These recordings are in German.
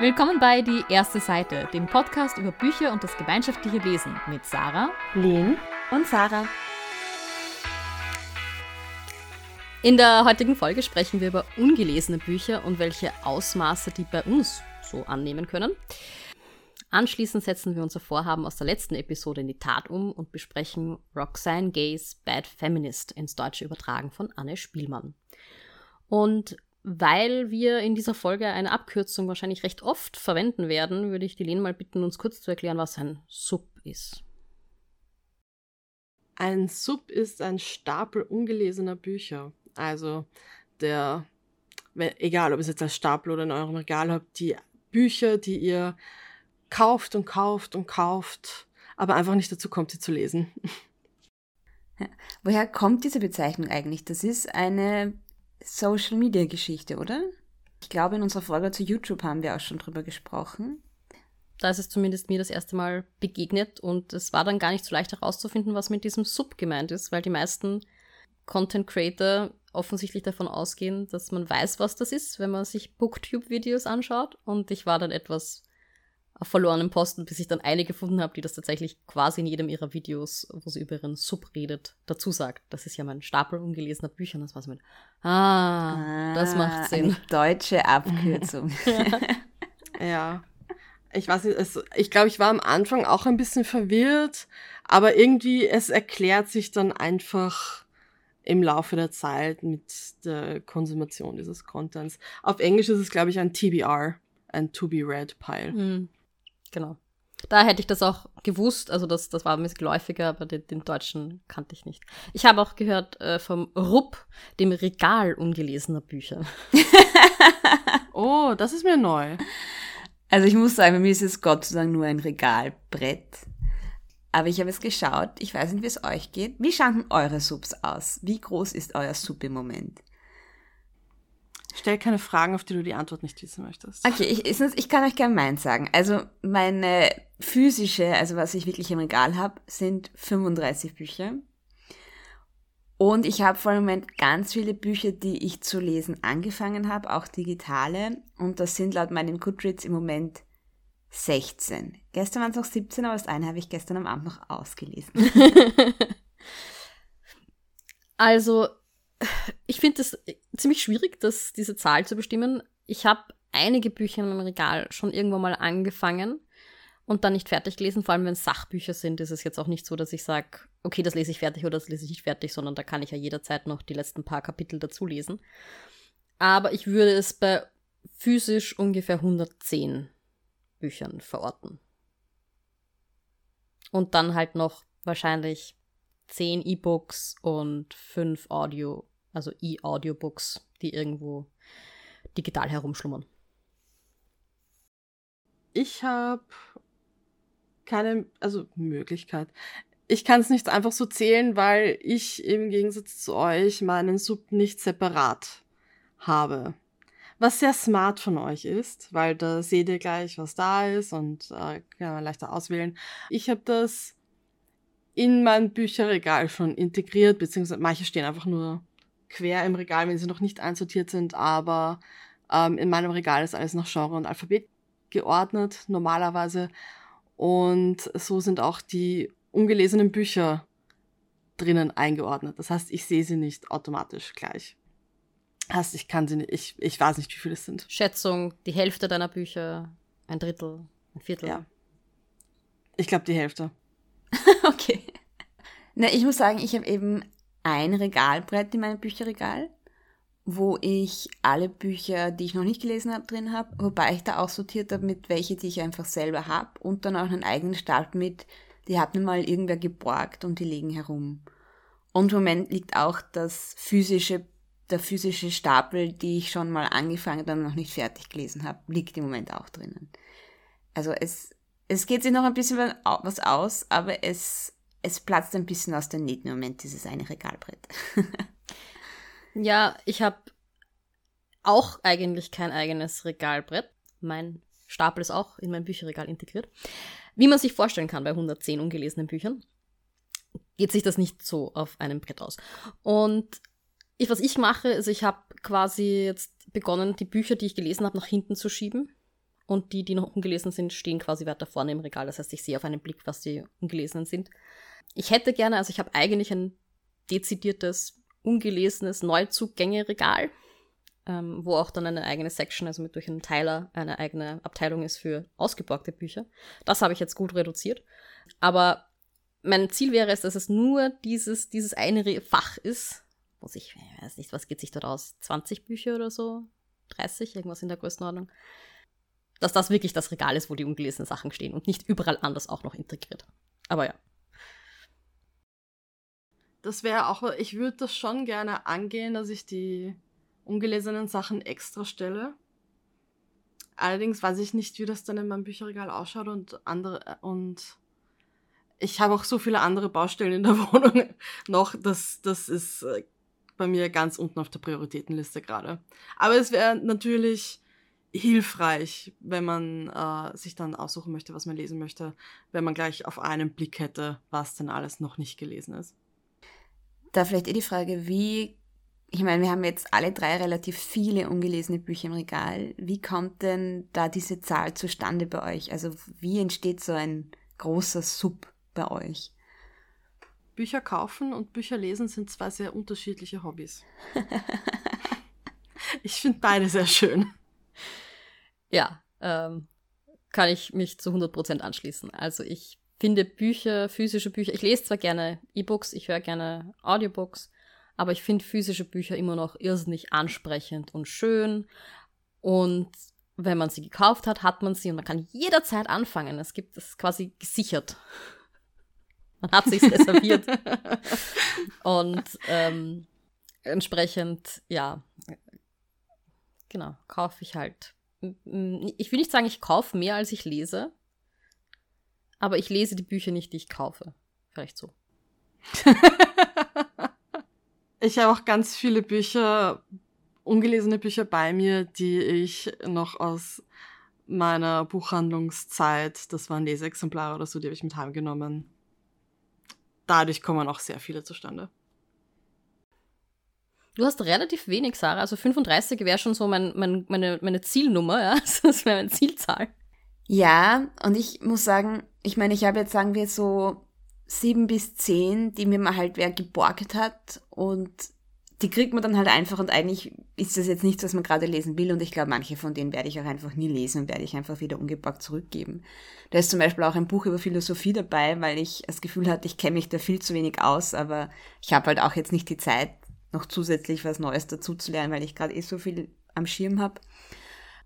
Willkommen bei Die erste Seite, dem Podcast über Bücher und das gemeinschaftliche Lesen mit Sarah, Lynn und Sarah. In der heutigen Folge sprechen wir über ungelesene Bücher und welche Ausmaße die bei uns so annehmen können. Anschließend setzen wir unser Vorhaben aus der letzten Episode in die Tat um und besprechen Roxane Gays Bad Feminist ins Deutsche übertragen von Anne Spielmann. Und weil wir in dieser Folge eine Abkürzung wahrscheinlich recht oft verwenden werden, würde ich die Lene mal bitten, uns kurz zu erklären, was ein Sub ist. Ein Sub ist ein Stapel ungelesener Bücher. Also der, egal ob es jetzt ein Stapel oder in eurem Regal habt, die Bücher, die ihr kauft und kauft und kauft, aber einfach nicht dazu kommt, sie zu lesen. Ja. Woher kommt diese Bezeichnung eigentlich? Das ist eine Social-Media-Geschichte, oder? Ich glaube, in unserer Folge zu YouTube haben wir auch schon drüber gesprochen. Da ist es zumindest mir das erste Mal begegnet und es war dann gar nicht so leicht herauszufinden, was mit diesem Sub gemeint ist, weil die meisten Content Creator offensichtlich davon ausgehen, dass man weiß, was das ist, wenn man sich Booktube-Videos anschaut. Und ich war dann etwas auf verlorenen Posten, bis ich dann eine gefunden habe, die das tatsächlich quasi in jedem ihrer Videos, wo sie über ihren Sub redet, dazu sagt. Das ist ja mein Stapel ungelesener Bücher. Und das war so mit, ah, ah das macht Sinn. Deutsche Abkürzung. ja. Ich weiß nicht, es, ich glaube, ich war am Anfang auch ein bisschen verwirrt, aber irgendwie, es erklärt sich dann einfach im Laufe der Zeit mit der Konsumation dieses Contents. Auf Englisch ist es, glaube ich, ein TBR, ein To Be Read Pile. Mhm. Genau. Da hätte ich das auch gewusst, also das, das war mir geläufiger, aber den, den, Deutschen kannte ich nicht. Ich habe auch gehört äh, vom RUP, dem Regal ungelesener Bücher. oh, das ist mir neu. Also ich muss sagen, bei mir ist es Gott sei Dank nur ein Regalbrett. Aber ich habe es geschaut, ich weiß nicht, wie es euch geht. Wie schauen eure Subs aus? Wie groß ist euer Sub im Moment? Stell keine Fragen, auf die du die Antwort nicht wissen möchtest. Okay, ich, ich kann euch gerne meins sagen. Also meine physische, also was ich wirklich im Regal habe, sind 35 Bücher. Und ich habe vor dem Moment ganz viele Bücher, die ich zu lesen angefangen habe, auch digitale. Und das sind laut meinem Goodreads im Moment 16. Gestern waren es noch 17, aber das eine habe ich gestern am Abend noch ausgelesen. also ich finde es ziemlich schwierig, das, diese Zahl zu bestimmen. Ich habe einige Bücher in meinem Regal schon irgendwann mal angefangen und dann nicht fertig gelesen. Vor allem, wenn es Sachbücher sind, ist es jetzt auch nicht so, dass ich sage, okay, das lese ich fertig oder das lese ich nicht fertig, sondern da kann ich ja jederzeit noch die letzten paar Kapitel dazu lesen. Aber ich würde es bei physisch ungefähr 110 Büchern verorten. Und dann halt noch wahrscheinlich 10 E-Books und 5 Audio, also E-Audiobooks, die irgendwo digital herumschlummern. Ich habe keine, also Möglichkeit. Ich kann es nicht einfach so zählen, weil ich im Gegensatz zu euch meinen Sub nicht separat habe. Was sehr smart von euch ist, weil da seht ihr gleich, was da ist und äh, kann man leichter auswählen. Ich habe das in mein Bücherregal schon integriert, beziehungsweise manche stehen einfach nur quer im Regal, wenn sie noch nicht einsortiert sind, aber ähm, in meinem Regal ist alles nach Genre und Alphabet geordnet, normalerweise. Und so sind auch die ungelesenen Bücher drinnen eingeordnet. Das heißt, ich sehe sie nicht automatisch gleich. Heißt, ich kann sie nicht, ich, ich weiß nicht, wie viele es sind. Schätzung, die Hälfte deiner Bücher, ein Drittel, ein Viertel. Ja. Ich glaube die Hälfte. okay. Na, ich muss sagen, ich habe eben ein Regalbrett in meinem Bücherregal, wo ich alle Bücher, die ich noch nicht gelesen habe, drin habe, wobei ich da auch sortiert habe mit welche, die ich einfach selber habe und dann auch einen eigenen Stapel mit, die hat mir mal irgendwer geborgt und die liegen herum. Und im Moment liegt auch das physische, der physische Stapel, die ich schon mal angefangen und noch nicht fertig gelesen habe, liegt im Moment auch drinnen. Also es, es geht sich noch ein bisschen was aus, aber es, es platzt ein bisschen aus den Nähten im Moment, dieses eine Regalbrett. ja, ich habe auch eigentlich kein eigenes Regalbrett. Mein Stapel ist auch in mein Bücherregal integriert. Wie man sich vorstellen kann bei 110 ungelesenen Büchern, geht sich das nicht so auf einem Brett aus. Und ich, was ich mache, ist, ich habe quasi jetzt begonnen, die Bücher, die ich gelesen habe, nach hinten zu schieben und die, die noch ungelesen sind, stehen quasi weiter vorne im Regal. Das heißt, ich sehe auf einen Blick, was die ungelesenen sind. Ich hätte gerne, also ich habe eigentlich ein dezidiertes, ungelesenes Neuzugänge-Regal, ähm, wo auch dann eine eigene Section, also mit durch einen Teiler, eine eigene Abteilung ist für ausgeborgte Bücher. Das habe ich jetzt gut reduziert. Aber mein Ziel wäre es, dass es nur dieses, dieses eine Fach ist. Muss ich, ich weiß nicht, was geht sich dort aus? 20 Bücher oder so? 30, irgendwas in der Größenordnung. Dass das wirklich das Regal ist, wo die ungelesenen Sachen stehen und nicht überall anders auch noch integriert. Aber ja. Das wäre auch, ich würde das schon gerne angehen, dass ich die ungelesenen Sachen extra stelle. Allerdings weiß ich nicht, wie das dann in meinem Bücherregal ausschaut und andere und ich habe auch so viele andere Baustellen in der Wohnung noch, dass das ist äh, bei mir ganz unten auf der Prioritätenliste gerade. Aber es wäre natürlich hilfreich, wenn man äh, sich dann aussuchen möchte, was man lesen möchte, wenn man gleich auf einen Blick hätte, was denn alles noch nicht gelesen ist. Da vielleicht eh die Frage, wie, ich meine, wir haben jetzt alle drei relativ viele ungelesene Bücher im Regal. Wie kommt denn da diese Zahl zustande bei euch? Also wie entsteht so ein großer Sub bei euch? Bücher kaufen und Bücher lesen sind zwei sehr unterschiedliche Hobbys. ich finde beide sehr schön. Ja, ähm, kann ich mich zu 100% anschließen. Also ich finde Bücher, physische Bücher, ich lese zwar gerne E-Books, ich höre gerne Audiobooks, aber ich finde physische Bücher immer noch irrsinnig ansprechend und schön. Und wenn man sie gekauft hat, hat man sie und man kann jederzeit anfangen. Es gibt es quasi gesichert. Man hat sich reserviert. und ähm, entsprechend, ja, genau, kaufe ich halt. Ich will nicht sagen, ich kaufe mehr, als ich lese, aber ich lese die Bücher nicht, die ich kaufe. Vielleicht so. ich habe auch ganz viele Bücher, ungelesene Bücher bei mir, die ich noch aus meiner Buchhandlungszeit, das waren Leseexemplare oder so, die habe ich mit heimgenommen dadurch kommen auch sehr viele zustande. Du hast relativ wenig, Sarah. Also 35 wäre schon so mein, mein, meine, meine Zielnummer, ja. Das wäre meine Zielzahl. Ja, und ich muss sagen, ich meine, ich habe jetzt, sagen wir, so sieben bis zehn, die mir mal halt wer geborgt hat und die kriegt man dann halt einfach und eigentlich ist das jetzt nichts, was man gerade lesen will und ich glaube, manche von denen werde ich auch einfach nie lesen und werde ich einfach wieder ungepackt zurückgeben. Da ist zum Beispiel auch ein Buch über Philosophie dabei, weil ich das Gefühl hatte, ich kenne mich da viel zu wenig aus, aber ich habe halt auch jetzt nicht die Zeit, noch zusätzlich was Neues dazu zu lernen, weil ich gerade eh so viel am Schirm habe.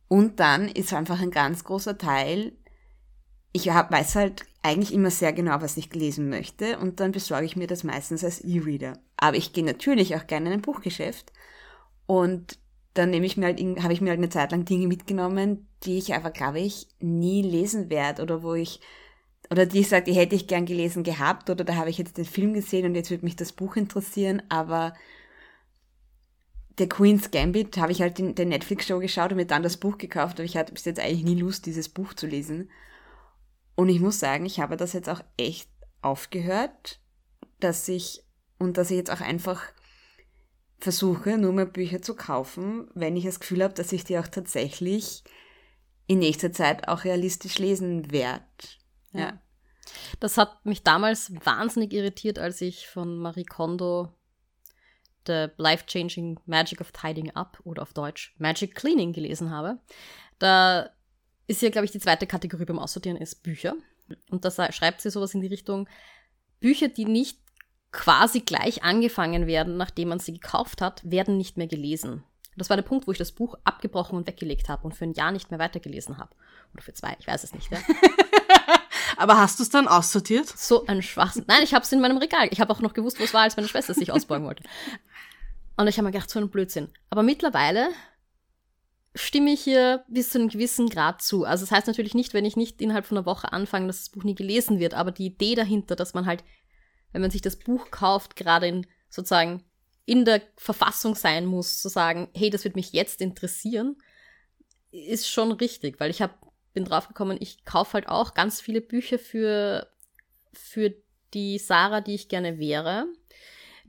Und dann ist einfach ein ganz großer Teil, ich hab, weiß halt eigentlich immer sehr genau, was ich lesen möchte und dann besorge ich mir das meistens als E-Reader. Aber ich gehe natürlich auch gerne in ein Buchgeschäft und dann nehme ich mir halt, habe ich mir halt eine Zeit lang Dinge mitgenommen, die ich aber, glaube ich, nie lesen werde oder wo ich, oder die ich sage, die hätte ich gern gelesen gehabt oder da habe ich jetzt den Film gesehen und jetzt würde mich das Buch interessieren, aber der Queen's Gambit habe ich halt in der Netflix-Show geschaut und mir dann das Buch gekauft, aber ich hatte bis jetzt eigentlich nie Lust, dieses Buch zu lesen. Und ich muss sagen, ich habe das jetzt auch echt aufgehört, dass ich, und dass ich jetzt auch einfach versuche, nur mehr Bücher zu kaufen, wenn ich das Gefühl habe, dass ich die auch tatsächlich in nächster Zeit auch realistisch lesen werde. Ja. Das hat mich damals wahnsinnig irritiert, als ich von Marie Kondo The Life-Changing Magic of Tidying Up oder auf Deutsch Magic Cleaning gelesen habe. Da ist ja, glaube ich, die zweite Kategorie beim Aussortieren ist Bücher. Und da schreibt sie sowas in die Richtung, Bücher, die nicht quasi gleich angefangen werden, nachdem man sie gekauft hat, werden nicht mehr gelesen. Das war der Punkt, wo ich das Buch abgebrochen und weggelegt habe und für ein Jahr nicht mehr weitergelesen habe. Oder für zwei, ich weiß es nicht. Ja. Aber hast du es dann aussortiert? So ein Schwachsinn. Nein, ich habe es in meinem Regal. Ich habe auch noch gewusst, wo es war, als meine Schwester sich ausbauen wollte. Und ich habe mir gedacht, so ein Blödsinn. Aber mittlerweile stimme ich hier bis zu einem gewissen Grad zu. Also das heißt natürlich nicht, wenn ich nicht innerhalb von einer Woche anfange, dass das Buch nie gelesen wird, aber die Idee dahinter, dass man halt, wenn man sich das Buch kauft, gerade in sozusagen in der Verfassung sein muss, zu sagen, hey, das wird mich jetzt interessieren, ist schon richtig, weil ich hab, bin draufgekommen, ich kaufe halt auch ganz viele Bücher für, für die Sarah, die ich gerne wäre.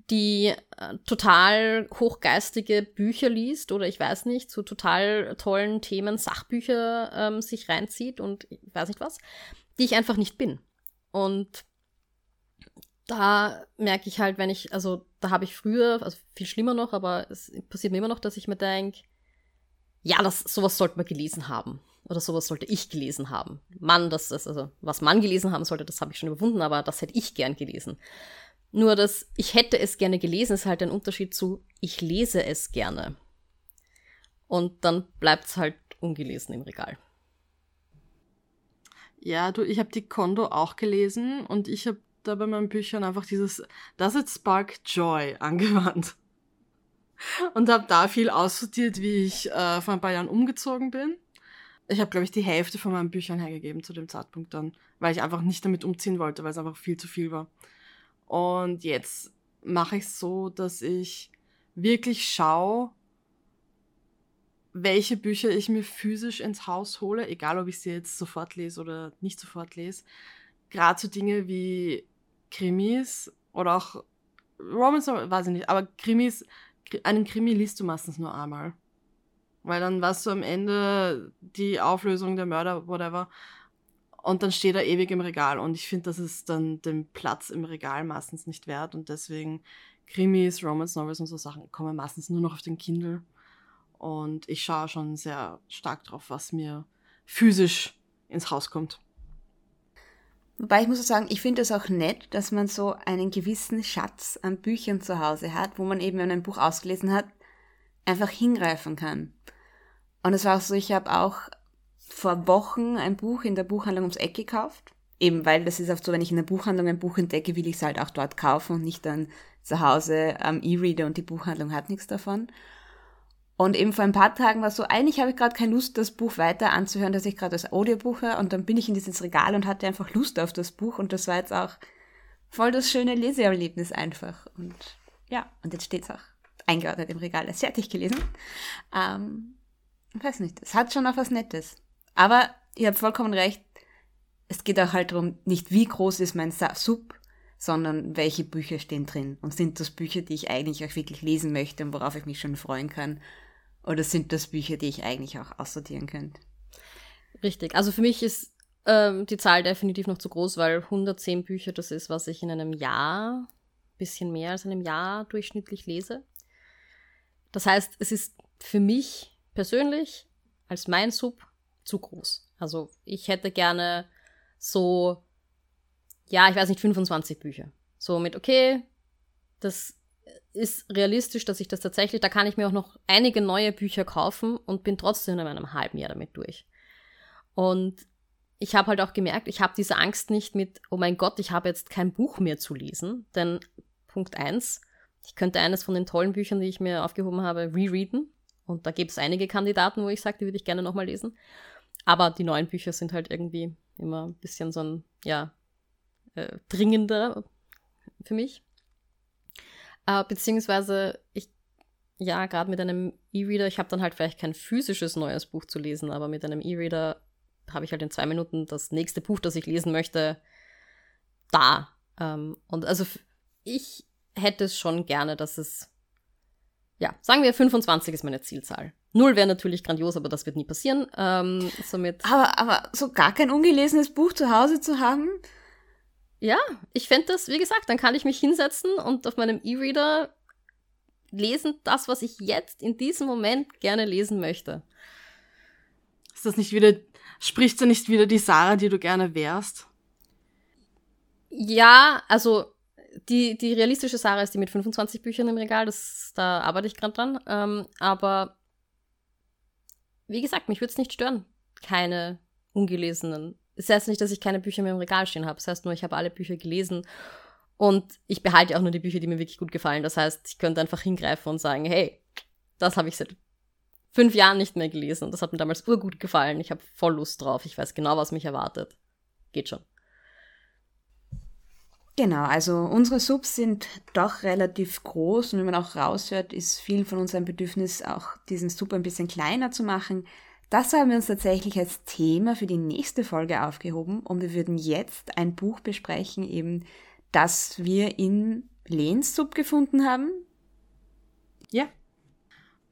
Die äh, total hochgeistige Bücher liest oder ich weiß nicht, zu total tollen Themen Sachbücher ähm, sich reinzieht und ich weiß nicht was, die ich einfach nicht bin. Und da merke ich halt, wenn ich, also da habe ich früher, also viel schlimmer noch, aber es passiert mir immer noch, dass ich mir denke, ja, das, sowas sollte man gelesen haben. Oder sowas sollte ich gelesen haben. Mann, das ist, also, was man gelesen haben sollte, das habe ich schon überwunden, aber das hätte ich gern gelesen. Nur das, ich hätte es gerne gelesen, ist halt ein Unterschied zu, ich lese es gerne. Und dann bleibt es halt ungelesen im Regal. Ja, du, ich habe die Kondo auch gelesen und ich habe da bei meinen Büchern einfach dieses Does it spark joy angewandt. Und habe da viel aussortiert, wie ich äh, vor ein paar Jahren umgezogen bin. Ich habe, glaube ich, die Hälfte von meinen Büchern hergegeben zu dem Zeitpunkt dann, weil ich einfach nicht damit umziehen wollte, weil es einfach viel zu viel war. Und jetzt mache ich es so, dass ich wirklich schaue, welche Bücher ich mir physisch ins Haus hole, egal ob ich sie jetzt sofort lese oder nicht sofort lese. Gerade so Dinge wie Krimis oder auch Romans, weiß ich nicht, aber Krimis, einen Krimi liest du meistens nur einmal. Weil dann weißt du am Ende die Auflösung der Mörder, whatever. Und dann steht er ewig im Regal. Und ich finde, das ist dann den Platz im Regal meistens nicht wert. Und deswegen Krimis, Romance Novels und so Sachen kommen meistens nur noch auf den Kindle. Und ich schaue schon sehr stark drauf, was mir physisch ins Haus kommt. Wobei ich muss sagen, ich finde es auch nett, dass man so einen gewissen Schatz an Büchern zu Hause hat, wo man eben, wenn man ein Buch ausgelesen hat, einfach hingreifen kann. Und es war auch so, ich habe auch vor Wochen ein Buch in der Buchhandlung ums Eck gekauft. Eben weil das ist oft so, wenn ich in der Buchhandlung ein Buch entdecke, will ich es halt auch dort kaufen und nicht dann zu Hause am E-Reader und die Buchhandlung hat nichts davon. Und eben vor ein paar Tagen war es so, eigentlich habe ich gerade keine Lust, das Buch weiter anzuhören, das ich gerade als Audiobuch höre. Und dann bin ich in dieses Regal und hatte einfach Lust auf das Buch. Und das war jetzt auch voll das schöne Leseerlebnis einfach. Und ja, und jetzt steht es auch eingeordnet im Regal als fertig gelesen. Ähm, ich weiß nicht, es hat schon auch was Nettes. Aber ihr habt vollkommen recht, es geht auch halt darum, nicht wie groß ist mein Sub, sondern welche Bücher stehen drin. Und sind das Bücher, die ich eigentlich auch wirklich lesen möchte und worauf ich mich schon freuen kann? Oder sind das Bücher, die ich eigentlich auch aussortieren könnte? Richtig. Also für mich ist ähm, die Zahl definitiv noch zu groß, weil 110 Bücher, das ist, was ich in einem Jahr, bisschen mehr als einem Jahr durchschnittlich lese. Das heißt, es ist für mich persönlich als mein Sub zu groß. Also ich hätte gerne so, ja, ich weiß nicht, 25 Bücher. So mit, okay, das ist realistisch, dass ich das tatsächlich, da kann ich mir auch noch einige neue Bücher kaufen und bin trotzdem in einem halben Jahr damit durch. Und ich habe halt auch gemerkt, ich habe diese Angst nicht mit, oh mein Gott, ich habe jetzt kein Buch mehr zu lesen. Denn Punkt eins, ich könnte eines von den tollen Büchern, die ich mir aufgehoben habe, rereaden. Und da gibt es einige Kandidaten, wo ich sage, die würde ich gerne nochmal lesen. Aber die neuen Bücher sind halt irgendwie immer ein bisschen so ein, ja, äh, dringender für mich. Äh, beziehungsweise ich, ja, gerade mit einem E-Reader, ich habe dann halt vielleicht kein physisches neues Buch zu lesen, aber mit einem E-Reader habe ich halt in zwei Minuten das nächste Buch, das ich lesen möchte, da. Ähm, und also ich hätte es schon gerne, dass es, ja, sagen wir 25 ist meine Zielzahl. Null wäre natürlich grandios, aber das wird nie passieren. Ähm, somit aber, aber so gar kein ungelesenes Buch zu Hause zu haben? Ja, ich fände das, wie gesagt, dann kann ich mich hinsetzen und auf meinem E-Reader lesen, das, was ich jetzt in diesem Moment gerne lesen möchte. Ist das nicht wieder, spricht da nicht wieder die Sarah, die du gerne wärst? Ja, also die, die realistische Sarah ist die mit 25 Büchern im Regal, das, da arbeite ich gerade dran. Ähm, aber wie gesagt, mich würde es nicht stören, keine ungelesenen. Es das heißt nicht, dass ich keine Bücher mehr im Regal stehen habe. Das heißt nur, ich habe alle Bücher gelesen und ich behalte auch nur die Bücher, die mir wirklich gut gefallen. Das heißt, ich könnte einfach hingreifen und sagen, hey, das habe ich seit fünf Jahren nicht mehr gelesen das hat mir damals urgut gefallen. Ich habe voll Lust drauf. Ich weiß genau, was mich erwartet. Geht schon. Genau, also unsere Subs sind doch relativ groß und wie man auch raushört, ist viel von uns ein Bedürfnis, auch diesen Sub ein bisschen kleiner zu machen. Das haben wir uns tatsächlich als Thema für die nächste Folge aufgehoben und wir würden jetzt ein Buch besprechen, eben das wir in Lens Sub gefunden haben. Ja.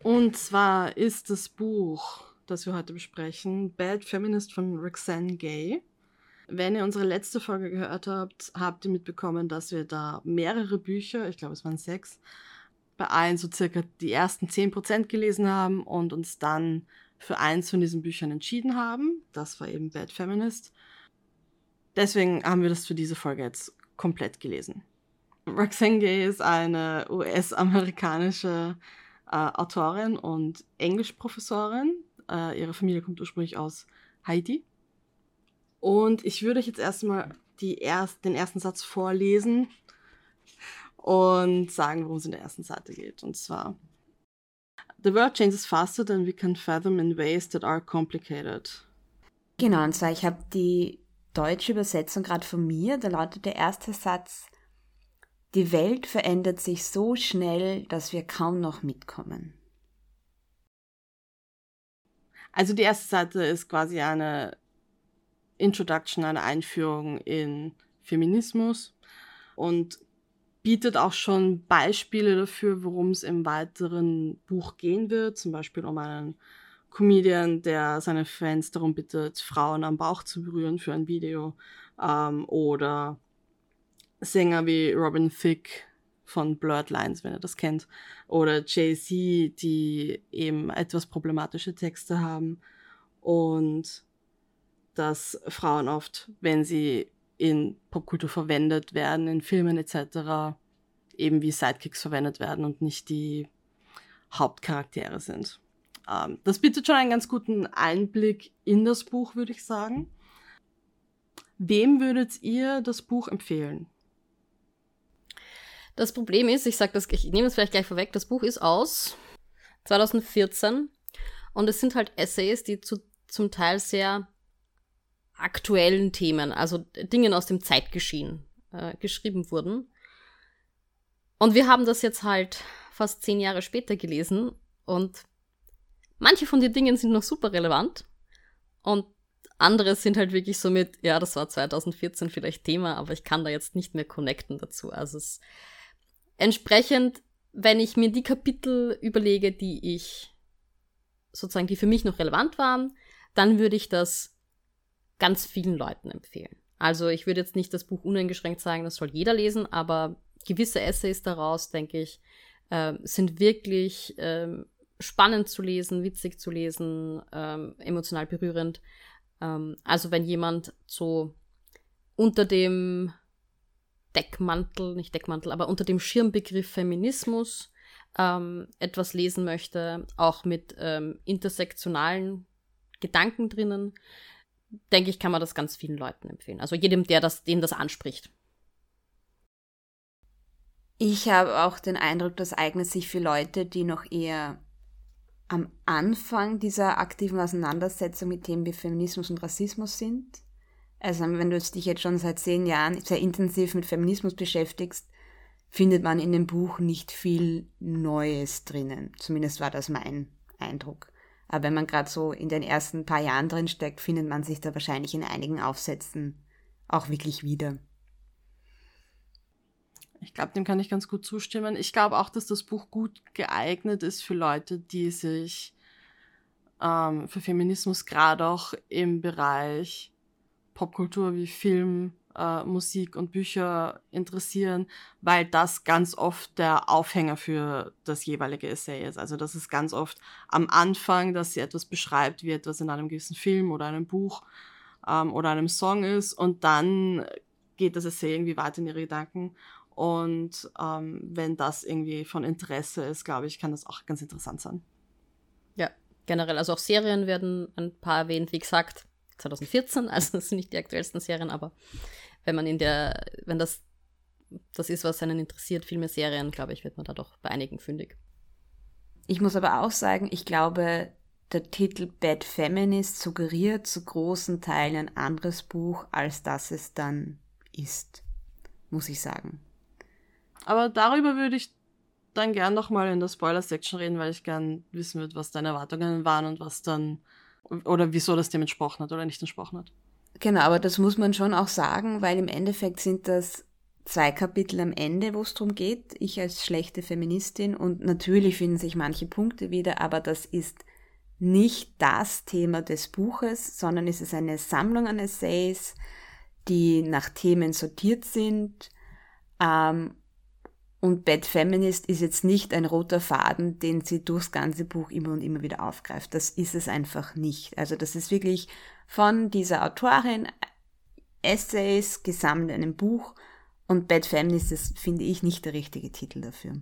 Und zwar ist das Buch, das wir heute besprechen, Bad Feminist von Roxanne Gay. Wenn ihr unsere letzte Folge gehört habt, habt ihr mitbekommen, dass wir da mehrere Bücher, ich glaube es waren sechs, bei allen so circa die ersten 10% gelesen haben und uns dann für eins von diesen Büchern entschieden haben. Das war eben Bad Feminist. Deswegen haben wir das für diese Folge jetzt komplett gelesen. Roxane Gay ist eine US-amerikanische äh, Autorin und Englischprofessorin. Äh, ihre Familie kommt ursprünglich aus Haiti. Und ich würde euch jetzt erstmal die erst, den ersten Satz vorlesen und sagen, worum es in der ersten Seite geht. Und zwar: The world changes faster than we can fathom in ways that are complicated. Genau, und zwar, ich habe die deutsche Übersetzung gerade von mir. Da lautet der erste Satz: Die Welt verändert sich so schnell, dass wir kaum noch mitkommen. Also die erste Seite ist quasi eine Introduction, eine Einführung in Feminismus und bietet auch schon Beispiele dafür, worum es im weiteren Buch gehen wird. Zum Beispiel um einen Comedian, der seine Fans darum bittet, Frauen am Bauch zu berühren für ein Video. Ähm, oder Sänger wie Robin Thicke von Blurred Lines, wenn ihr das kennt. Oder Jay-Z, die eben etwas problematische Texte haben. Und dass Frauen oft, wenn sie in Popkultur verwendet werden, in Filmen etc., eben wie Sidekicks verwendet werden und nicht die Hauptcharaktere sind. Ähm, das bietet schon einen ganz guten Einblick in das Buch, würde ich sagen. Wem würdet ihr das Buch empfehlen? Das Problem ist, ich sage das, ich nehme es vielleicht gleich vorweg, das Buch ist aus 2014 und es sind halt Essays, die zu, zum Teil sehr aktuellen Themen, also Dingen aus dem Zeitgeschehen äh, geschrieben wurden. Und wir haben das jetzt halt fast zehn Jahre später gelesen und manche von den Dingen sind noch super relevant und andere sind halt wirklich so mit, ja, das war 2014 vielleicht Thema, aber ich kann da jetzt nicht mehr connecten dazu. Also es entsprechend, wenn ich mir die Kapitel überlege, die ich sozusagen, die für mich noch relevant waren, dann würde ich das ganz vielen Leuten empfehlen. Also ich würde jetzt nicht das Buch uneingeschränkt sagen, das soll jeder lesen, aber gewisse Essays daraus, denke ich, äh, sind wirklich äh, spannend zu lesen, witzig zu lesen, äh, emotional berührend. Ähm, also wenn jemand so unter dem Deckmantel, nicht Deckmantel, aber unter dem Schirmbegriff Feminismus ähm, etwas lesen möchte, auch mit ähm, intersektionalen Gedanken drinnen, denke ich, kann man das ganz vielen Leuten empfehlen. Also jedem, der das, den das anspricht. Ich habe auch den Eindruck, das eignet sich für Leute, die noch eher am Anfang dieser aktiven Auseinandersetzung mit Themen wie Feminismus und Rassismus sind. Also wenn du dich jetzt schon seit zehn Jahren sehr intensiv mit Feminismus beschäftigst, findet man in dem Buch nicht viel Neues drinnen. Zumindest war das mein Eindruck. Aber wenn man gerade so in den ersten paar Jahren drin steckt, findet man sich da wahrscheinlich in einigen Aufsätzen auch wirklich wieder. Ich glaube, dem kann ich ganz gut zustimmen. Ich glaube auch, dass das Buch gut geeignet ist für Leute, die sich ähm, für Feminismus gerade auch im Bereich Popkultur wie Film, äh, Musik und Bücher interessieren, weil das ganz oft der Aufhänger für das jeweilige Essay ist. Also das ist ganz oft am Anfang, dass sie etwas beschreibt, wie etwas in einem gewissen Film oder einem Buch ähm, oder einem Song ist und dann geht das Essay irgendwie weiter in ihre Gedanken. Und ähm, wenn das irgendwie von Interesse ist, glaube ich, kann das auch ganz interessant sein. Ja, generell. Also auch Serien werden ein paar erwähnt, wie gesagt. 2014, also das sind nicht die aktuellsten Serien, aber wenn man in der, wenn das das ist, was einen interessiert, Filme, Serien, glaube ich, wird man da doch bei einigen fündig. Ich muss aber auch sagen, ich glaube, der Titel Bad Feminist suggeriert zu großen Teilen ein anderes Buch, als das es dann ist, muss ich sagen. Aber darüber würde ich dann gern nochmal in der Spoiler-Section reden, weil ich gern wissen würde, was deine Erwartungen waren und was dann oder wieso das dem entsprochen hat oder nicht entsprochen hat. Genau, aber das muss man schon auch sagen, weil im Endeffekt sind das zwei Kapitel am Ende, wo es darum geht, ich als schlechte Feministin und natürlich finden sich manche Punkte wieder, aber das ist nicht das Thema des Buches, sondern es ist eine Sammlung an Essays, die nach Themen sortiert sind. Ähm, und Bad Feminist ist jetzt nicht ein roter Faden, den sie durchs ganze Buch immer und immer wieder aufgreift. Das ist es einfach nicht. Also das ist wirklich von dieser Autorin Essays gesammelt in einem Buch und Bad Feminist ist, finde ich, nicht der richtige Titel dafür.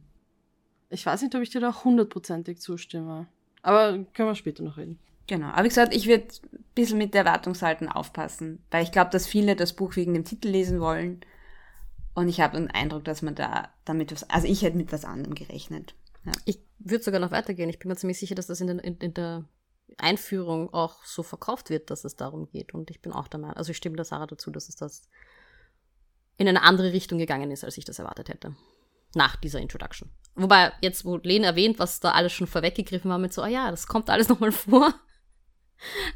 Ich weiß nicht, ob ich dir da hundertprozentig zustimme. Aber können wir später noch reden. Genau. Aber wie gesagt, ich würde ein bisschen mit der Erwartungshaltung aufpassen, weil ich glaube, dass viele das Buch wegen dem Titel lesen wollen. Und ich habe den Eindruck, dass man da damit was, also ich hätte mit was anderem gerechnet. Ja. Ich würde sogar noch weitergehen. Ich bin mir ziemlich sicher, dass das in, den, in, in, der Einführung auch so verkauft wird, dass es darum geht. Und ich bin auch der Meinung, also ich stimme der Sarah dazu, dass es das in eine andere Richtung gegangen ist, als ich das erwartet hätte. Nach dieser Introduction. Wobei, jetzt, wo Lene erwähnt, was da alles schon vorweggegriffen war, mit so, ah ja, das kommt alles nochmal vor.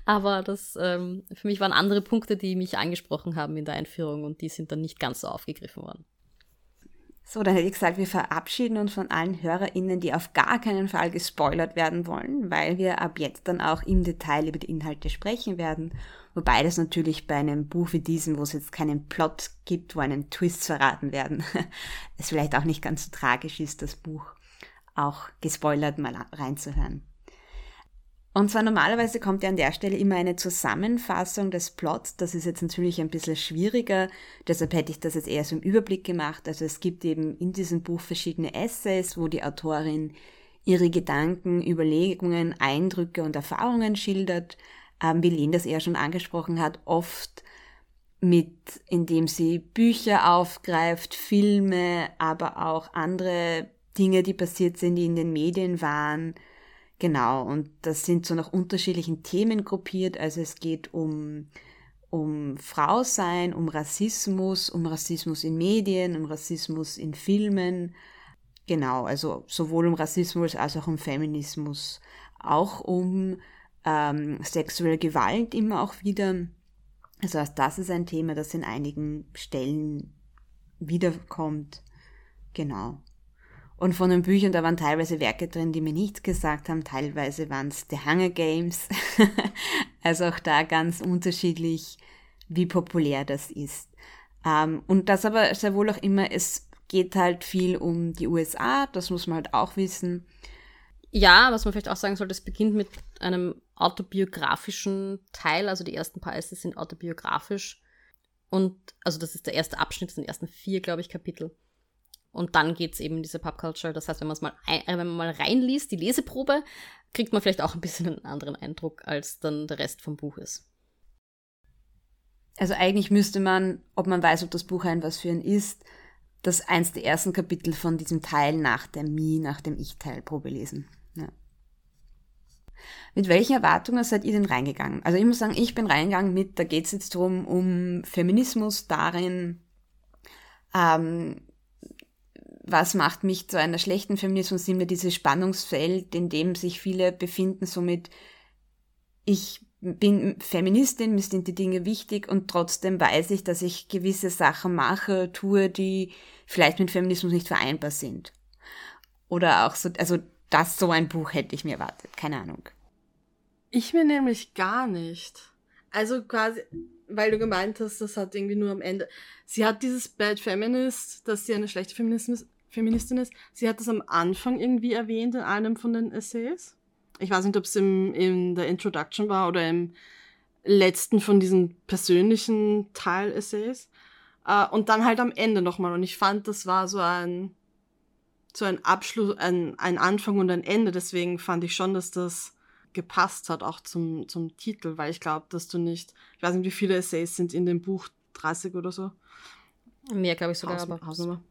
Aber das, ähm, für mich waren andere Punkte, die mich angesprochen haben in der Einführung und die sind dann nicht ganz so aufgegriffen worden. So, dann hätte ich gesagt, wir verabschieden uns von allen HörerInnen, die auf gar keinen Fall gespoilert werden wollen, weil wir ab jetzt dann auch im Detail über die Inhalte sprechen werden Wobei das natürlich bei einem Buch wie diesem, wo es jetzt keinen Plot gibt, wo einen Twist verraten werden, es vielleicht auch nicht ganz so tragisch ist, das Buch auch gespoilert mal reinzuhören. Und zwar normalerweise kommt ja an der Stelle immer eine Zusammenfassung des Plots. Das ist jetzt natürlich ein bisschen schwieriger. Deshalb hätte ich das jetzt eher so im Überblick gemacht. Also es gibt eben in diesem Buch verschiedene Essays, wo die Autorin ihre Gedanken, Überlegungen, Eindrücke und Erfahrungen schildert ähm, wie Len das eher schon angesprochen hat, oft mit, indem sie Bücher aufgreift, Filme, aber auch andere Dinge, die passiert sind, die in den Medien waren. Genau, und das sind so nach unterschiedlichen Themen gruppiert. Also es geht um, um Frausein, um Rassismus, um Rassismus in Medien, um Rassismus in Filmen. Genau, also sowohl um Rassismus als auch um Feminismus. Auch um ähm, sexuelle Gewalt immer auch wieder. Also das ist ein Thema, das in einigen Stellen wiederkommt. Genau. Und von den Büchern, da waren teilweise Werke drin, die mir nichts gesagt haben, teilweise waren es The Hunger Games. also auch da ganz unterschiedlich, wie populär das ist. Ähm, und das aber sehr wohl auch immer, es geht halt viel um die USA, das muss man halt auch wissen. Ja, was man vielleicht auch sagen sollte, es beginnt mit einem autobiografischen Teil. Also die ersten paar Essays sind autobiografisch. Und also das ist der erste Abschnitt, das sind die ersten vier, glaube ich, Kapitel. Und dann geht es eben in diese Pubculture. Das heißt, wenn man es mal, äh, wenn man mal reinliest, die Leseprobe, kriegt man vielleicht auch ein bisschen einen anderen Eindruck, als dann der Rest vom Buch ist. Also eigentlich müsste man, ob man weiß, ob das Buch ein was für ein ist, das eins der ersten Kapitel von diesem Teil nach der Mi, nach dem Ich-Teil Probe lesen. Ja. Mit welchen Erwartungen seid ihr denn reingegangen? Also ich muss sagen, ich bin reingegangen mit, da geht es jetzt drum um Feminismus darin, ähm, was macht mich zu einer schlechten Feminismus, sind wir dieses Spannungsfeld, in dem sich viele befinden, somit ich bin Feministin, mir sind die Dinge wichtig und trotzdem weiß ich, dass ich gewisse Sachen mache, tue, die vielleicht mit Feminismus nicht vereinbar sind. Oder auch so, also das so ein Buch hätte ich mir erwartet. Keine Ahnung. Ich mir nämlich gar nicht. Also quasi, weil du gemeint hast, das hat irgendwie nur am Ende. Sie hat dieses Bad Feminist, dass sie eine schlechte Feministin ist. Sie hat das am Anfang irgendwie erwähnt in einem von den Essays. Ich weiß nicht, ob es im, in der Introduction war oder im letzten von diesen persönlichen Teil-Essays. Uh, und dann halt am Ende nochmal. Und ich fand, das war so ein so ein Abschluss, ein, ein Anfang und ein Ende. Deswegen fand ich schon, dass das gepasst hat, auch zum, zum Titel, weil ich glaube, dass du nicht, ich weiß nicht, wie viele Essays sind in dem Buch, 30 oder so. Mehr, glaube ich sogar, Haus, aber Hausnummer.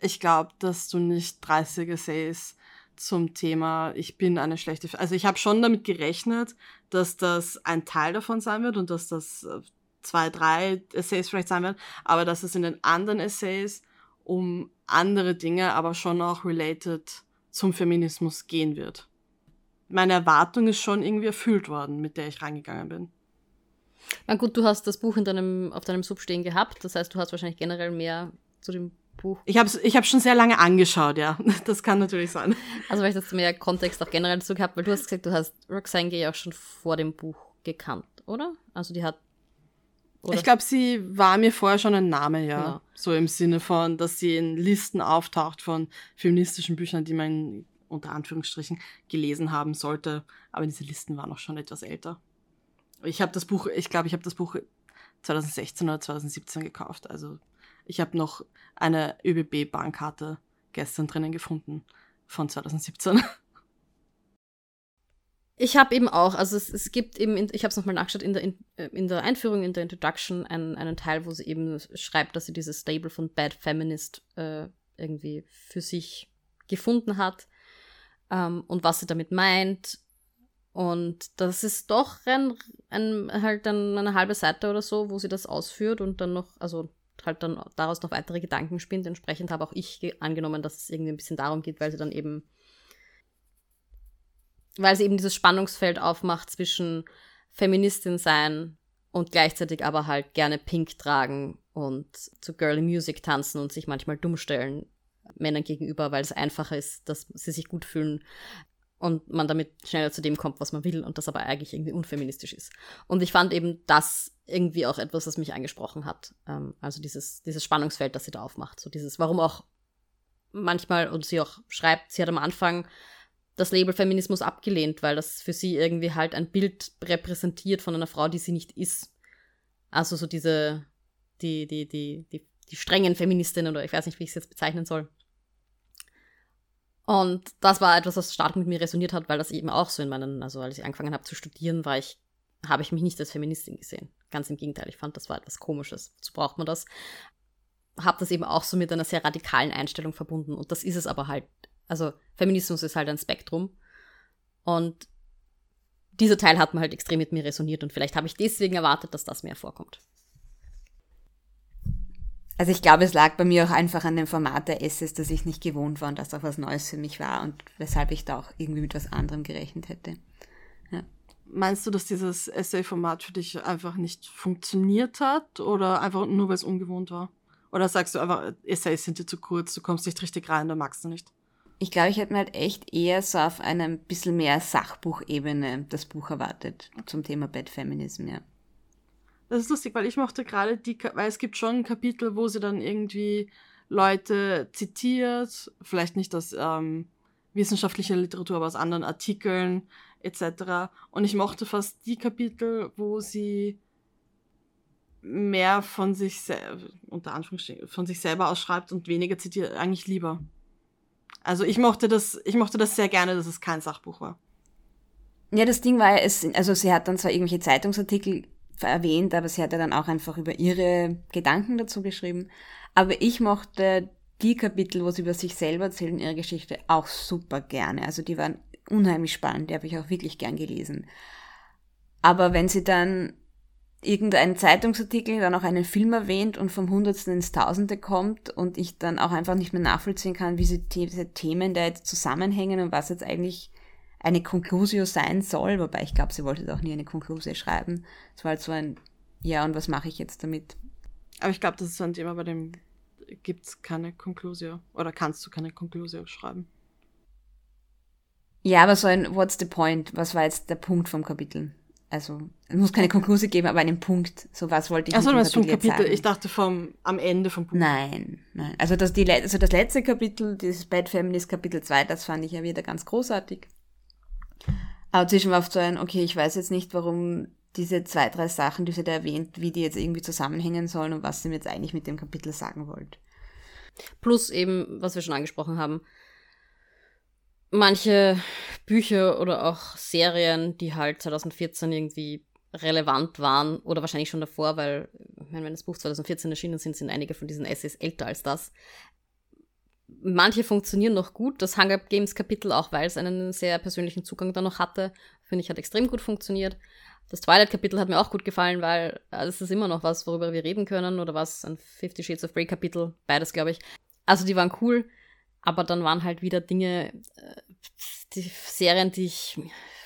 Ich glaube, dass du nicht 30 Essays zum Thema Ich bin eine schlechte. Also ich habe schon damit gerechnet, dass das ein Teil davon sein wird und dass das äh, zwei, drei Essays vielleicht sein werden, aber dass es in den anderen Essays um andere Dinge, aber schon auch related zum Feminismus gehen wird. Meine Erwartung ist schon irgendwie erfüllt worden, mit der ich reingegangen bin. Na gut, du hast das Buch in deinem, auf deinem Sub stehen gehabt, das heißt, du hast wahrscheinlich generell mehr zu dem Buch. Ich habe ich hab schon sehr lange angeschaut, ja. Das kann natürlich sein. Also weil ich das mehr Kontext auch generell dazu gehabt, weil du hast gesagt, du hast Roxane Gay auch schon vor dem Buch gekannt, oder? Also die hat. Oder? Ich glaube, sie war mir vorher schon ein Name, ja. Genau. So im Sinne von, dass sie in Listen auftaucht von feministischen Büchern, die man unter Anführungsstrichen gelesen haben sollte. Aber diese Listen waren auch schon etwas älter. Ich habe das Buch, ich glaube, ich habe das Buch 2016 oder 2017 gekauft. Also ich habe noch eine ÖBB-Bankkarte gestern drinnen gefunden von 2017. Ich habe eben auch, also es, es gibt eben, ich habe es nochmal nachgeschaut, in der, in, äh, in, der Einführung, in der Introduction, einen, einen Teil, wo sie eben schreibt, dass sie dieses Stable von Bad Feminist äh, irgendwie für sich gefunden hat ähm, und was sie damit meint. Und das ist doch ein, ein, halt eine halbe Seite oder so, wo sie das ausführt und dann noch, also halt dann daraus noch weitere Gedanken spinnt. Entsprechend habe auch ich angenommen, dass es irgendwie ein bisschen darum geht, weil sie dann eben, weil sie eben dieses Spannungsfeld aufmacht zwischen Feministin sein und gleichzeitig aber halt gerne Pink tragen und zu Girly Music tanzen und sich manchmal dumm stellen Männern gegenüber, weil es einfacher ist, dass sie sich gut fühlen und man damit schneller zu dem kommt, was man will und das aber eigentlich irgendwie unfeministisch ist. Und ich fand eben das irgendwie auch etwas, was mich angesprochen hat. Ähm, also dieses, dieses Spannungsfeld, das sie da aufmacht. So dieses, warum auch manchmal, und sie auch schreibt, sie hat am Anfang das Label Feminismus abgelehnt, weil das für sie irgendwie halt ein Bild repräsentiert von einer Frau, die sie nicht ist. Also so diese, die, die, die, die, die strengen Feministinnen oder ich weiß nicht, wie ich es jetzt bezeichnen soll. Und das war etwas, was stark mit mir resoniert hat, weil das eben auch so in meinen, also als ich angefangen habe zu studieren, war ich, habe ich mich nicht als Feministin gesehen. Ganz im Gegenteil, ich fand, das war etwas Komisches. So braucht man das. Habe das eben auch so mit einer sehr radikalen Einstellung verbunden. Und das ist es aber halt. Also Feminismus ist halt ein Spektrum. Und dieser Teil hat mir halt extrem mit mir resoniert und vielleicht habe ich deswegen erwartet, dass das mehr vorkommt. Also ich glaube, es lag bei mir auch einfach an dem Format der Essays, dass ich nicht gewohnt war und das auch was Neues für mich war und weshalb ich da auch irgendwie mit was anderem gerechnet hätte. Meinst du, dass dieses Essay-Format für dich einfach nicht funktioniert hat oder einfach nur, weil es ungewohnt war? Oder sagst du einfach, Essays sind dir zu kurz, du kommst nicht richtig rein, da magst du nicht? Ich glaube, ich hätte mir halt echt eher so auf einer bisschen mehr Sachbuchebene das Buch erwartet zum Thema Bad Feminism, ja. Das ist lustig, weil ich mochte gerade die, weil es gibt schon ein Kapitel, wo sie dann irgendwie Leute zitiert, vielleicht nicht aus ähm, wissenschaftlicher Literatur, aber aus anderen Artikeln etc. Und ich mochte fast die Kapitel, wo sie mehr von sich unter Anführungsstrichen von sich selber ausschreibt und weniger zitiert, eigentlich lieber. Also ich mochte das, ich mochte das sehr gerne, dass es kein Sachbuch war. Ja, das Ding war ja, es, also sie hat dann zwar irgendwelche Zeitungsartikel erwähnt, aber sie hat ja dann auch einfach über ihre Gedanken dazu geschrieben. Aber ich mochte die Kapitel, wo sie über sich selber erzählen, ihre Geschichte, auch super gerne. Also die waren unheimlich spannend, die habe ich auch wirklich gern gelesen. Aber wenn sie dann irgendeinen Zeitungsartikel, dann auch einen Film erwähnt und vom Hundertsten ins Tausende kommt und ich dann auch einfach nicht mehr nachvollziehen kann, wie diese Themen da jetzt zusammenhängen und was jetzt eigentlich eine Conclusio sein soll, wobei ich glaube, sie wollte auch nie eine Conclusio schreiben. Es war halt so ein, ja, und was mache ich jetzt damit? Aber ich glaube, das ist so ein Thema, bei dem gibt es keine Conclusio oder kannst du keine Conclusio schreiben. Ja, aber so ein What's the point? Was war jetzt der Punkt vom Kapitel? Also, es muss keine Konklusion geben, aber einen Punkt. So was wollte ich Achso, du vom Kapitel. Sagen. Ich dachte vom, am Ende vom Punkt. Nein, nein. Also das, die, also das letzte Kapitel, dieses Bad Feminist Kapitel 2, das fand ich ja wieder ganz großartig. Aber zwischen war oft so ein, okay, ich weiß jetzt nicht, warum diese zwei, drei Sachen, die sie da erwähnt, wie die jetzt irgendwie zusammenhängen sollen und was sie mir jetzt eigentlich mit dem Kapitel sagen wollt. Plus eben, was wir schon angesprochen haben, manche Bücher oder auch Serien, die halt 2014 irgendwie relevant waren oder wahrscheinlich schon davor, weil wenn das Buch 2014 erschienen sind, sind einige von diesen Essays älter als das manche funktionieren noch gut. Das Hunger Games Kapitel, auch weil es einen sehr persönlichen Zugang da noch hatte, finde ich, hat extrem gut funktioniert. Das Twilight Kapitel hat mir auch gut gefallen, weil es ist immer noch was, worüber wir reden können oder was, ein Fifty Shades of Grey Kapitel, beides glaube ich. Also die waren cool, aber dann waren halt wieder Dinge, äh, die Serien, die ich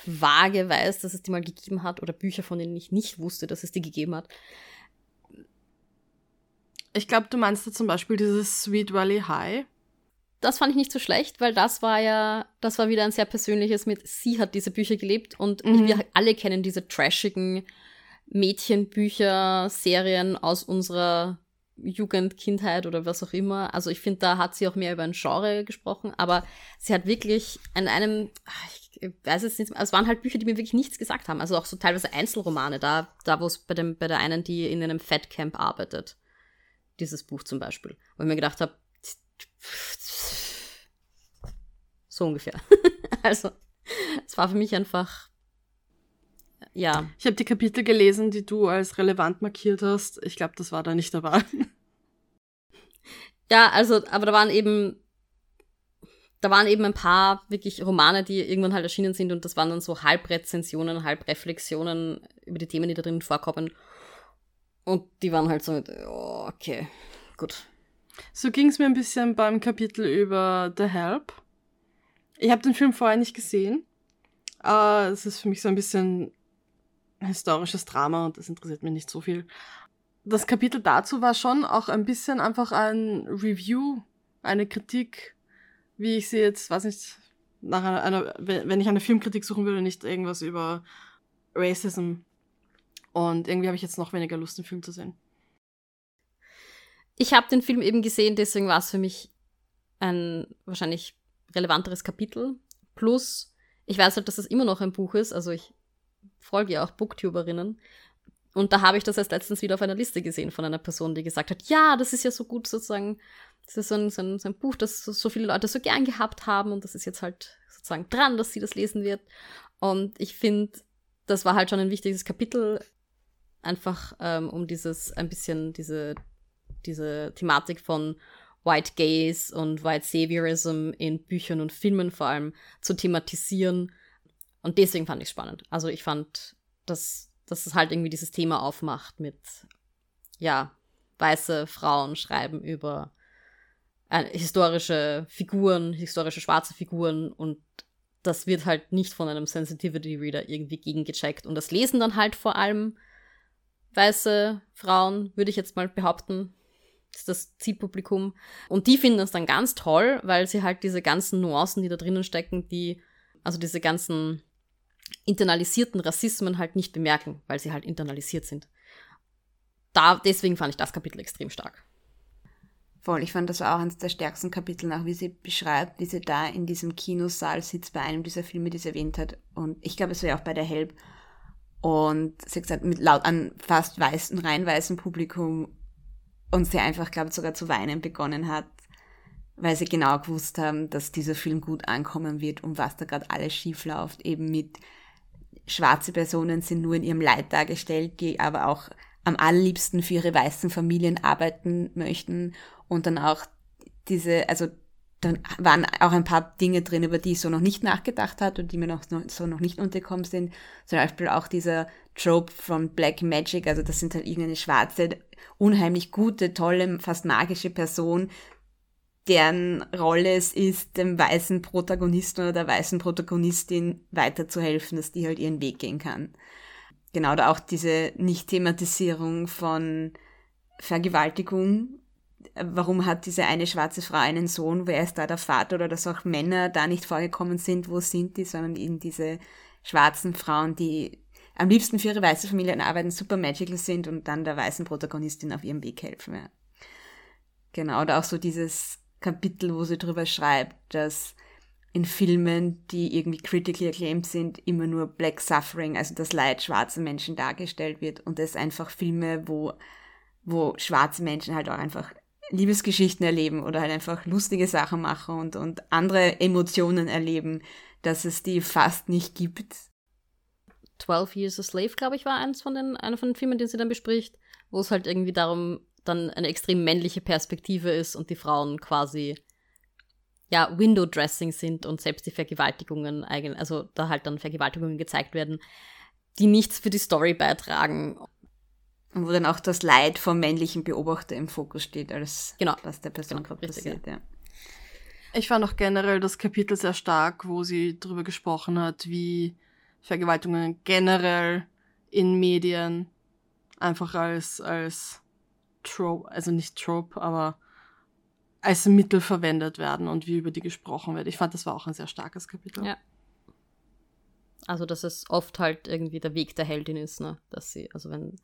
vage weiß, dass es die mal gegeben hat, oder Bücher, von denen ich nicht wusste, dass es die gegeben hat. Ich glaube, du meinst da zum Beispiel dieses Sweet Valley High. Das fand ich nicht so schlecht, weil das war ja, das war wieder ein sehr persönliches mit, sie hat diese Bücher gelebt und Mhm. wir alle kennen diese trashigen Mädchenbücher, Serien aus unserer Jugend, Kindheit oder was auch immer. Also ich finde, da hat sie auch mehr über ein Genre gesprochen, aber sie hat wirklich an einem, ach, ich weiß es nicht, es waren halt Bücher, die mir wirklich nichts gesagt haben. Also auch so teilweise Einzelromane, da, da wo es bei, bei der einen, die in einem Fatcamp arbeitet. Dieses Buch zum Beispiel. Wo ich mir gedacht habe, so ungefähr. also, es war für mich einfach, ja, Ich habe die Kapitel gelesen, die du als relevant markiert hast. Ich glaube, das war da nicht dabei. Ja, also, aber da waren eben, da waren eben ein paar wirklich Romane, die irgendwann halt erschienen sind und das waren dann so Halbrezensionen, Halbreflexionen über die Themen, die da drin vorkommen. Und die waren halt so mit, oh, okay, gut. So ging es mir ein bisschen beim Kapitel über The Help. Ich habe den Film vorher nicht gesehen. Äh, es ist für mich so ein bisschen historisches Drama und das interessiert mich nicht so viel. Das Kapitel dazu war schon auch ein bisschen einfach ein Review, eine Kritik, wie ich sie jetzt, weiß nicht, nach einer, einer wenn ich eine Filmkritik suchen würde, nicht irgendwas über Racism. Und irgendwie habe ich jetzt noch weniger Lust, den Film zu sehen. Ich habe den Film eben gesehen, deswegen war es für mich ein wahrscheinlich relevanteres Kapitel. Plus, ich weiß halt, dass das immer noch ein Buch ist, also ich folge ja auch Booktuberinnen. Und da habe ich das erst letztens wieder auf einer Liste gesehen von einer Person, die gesagt hat, ja, das ist ja so gut sozusagen, das ist so ein, so ein, so ein Buch, das so, so viele Leute so gern gehabt haben und das ist jetzt halt sozusagen dran, dass sie das lesen wird. Und ich finde, das war halt schon ein wichtiges Kapitel, einfach ähm, um dieses, ein bisschen diese, diese Thematik von White Gaze und White Saviorism in Büchern und Filmen vor allem zu thematisieren. Und deswegen fand ich es spannend. Also ich fand, dass, dass es halt irgendwie dieses Thema aufmacht mit, ja, weiße Frauen schreiben über äh, historische Figuren, historische schwarze Figuren und das wird halt nicht von einem Sensitivity Reader irgendwie gegengecheckt. Und das lesen dann halt vor allem weiße Frauen, würde ich jetzt mal behaupten, ist das Zielpublikum. Und die finden das dann ganz toll, weil sie halt diese ganzen Nuancen, die da drinnen stecken, die, also diese ganzen internalisierten Rassismen halt nicht bemerken, weil sie halt internalisiert sind. Da, deswegen fand ich das Kapitel extrem stark. Voll, ich fand das war auch eines der stärksten Kapitel, auch wie sie beschreibt, wie sie da in diesem Kinosaal sitzt bei einem dieser Filme, die sie erwähnt hat. Und ich glaube, es war ja auch bei der Help. Und sie gesagt, mit laut an fast weißen, rein weißen Publikum und sie einfach, glaube ich, sogar zu weinen begonnen hat, weil sie genau gewusst haben, dass dieser Film gut ankommen wird und was da gerade alles schief läuft, eben mit schwarze Personen sind nur in ihrem Leid dargestellt, die aber auch am allerliebsten für ihre weißen Familien arbeiten möchten und dann auch diese, also dann waren auch ein paar Dinge drin, über die ich so noch nicht nachgedacht hat und die mir noch so noch nicht untergekommen sind. Zum Beispiel auch dieser Trope von Black Magic, also das sind halt irgendeine schwarze, unheimlich gute, tolle, fast magische Person, deren Rolle es ist, dem weißen Protagonisten oder der weißen Protagonistin weiterzuhelfen, dass die halt ihren Weg gehen kann. Genau, da auch diese Nicht-Thematisierung von Vergewaltigung. Warum hat diese eine schwarze Frau einen Sohn? Wer ist da der Vater? Oder dass auch Männer da nicht vorgekommen sind? Wo sind die? Sondern eben diese schwarzen Frauen, die am liebsten für ihre weiße Familie arbeiten, super magical sind und dann der weißen Protagonistin auf ihrem Weg helfen. Ja. Genau, oder auch so dieses Kapitel, wo sie drüber schreibt, dass in Filmen, die irgendwie critically acclaimed sind, immer nur Black Suffering, also das Leid schwarzer Menschen dargestellt wird und es einfach Filme, wo, wo schwarze Menschen halt auch einfach Liebesgeschichten erleben oder halt einfach lustige Sachen machen und, und andere Emotionen erleben, dass es die fast nicht gibt. 12 Years a Slave, glaube ich, war eins von den, einer von den Filmen, den sie dann bespricht, wo es halt irgendwie darum dann eine extrem männliche Perspektive ist und die Frauen quasi ja, Window-Dressing sind und selbst die Vergewaltigungen, also da halt dann Vergewaltigungen gezeigt werden, die nichts für die Story beitragen. Und wo dann auch das Leid vom männlichen Beobachter im Fokus steht, als Genau. was der Person Genau, gerade richtig, passiert, ja. Ich fand auch generell das Kapitel sehr stark, wo sie darüber gesprochen hat, wie Vergewaltigungen generell in Medien einfach als, als Trope, also nicht Trope, aber als Mittel verwendet werden und wie über die gesprochen wird. Ich fand, das war auch ein sehr starkes Kapitel. Ja. Also, dass es oft halt irgendwie der Weg der Heldin ist, ne? Dass sie, also wenn,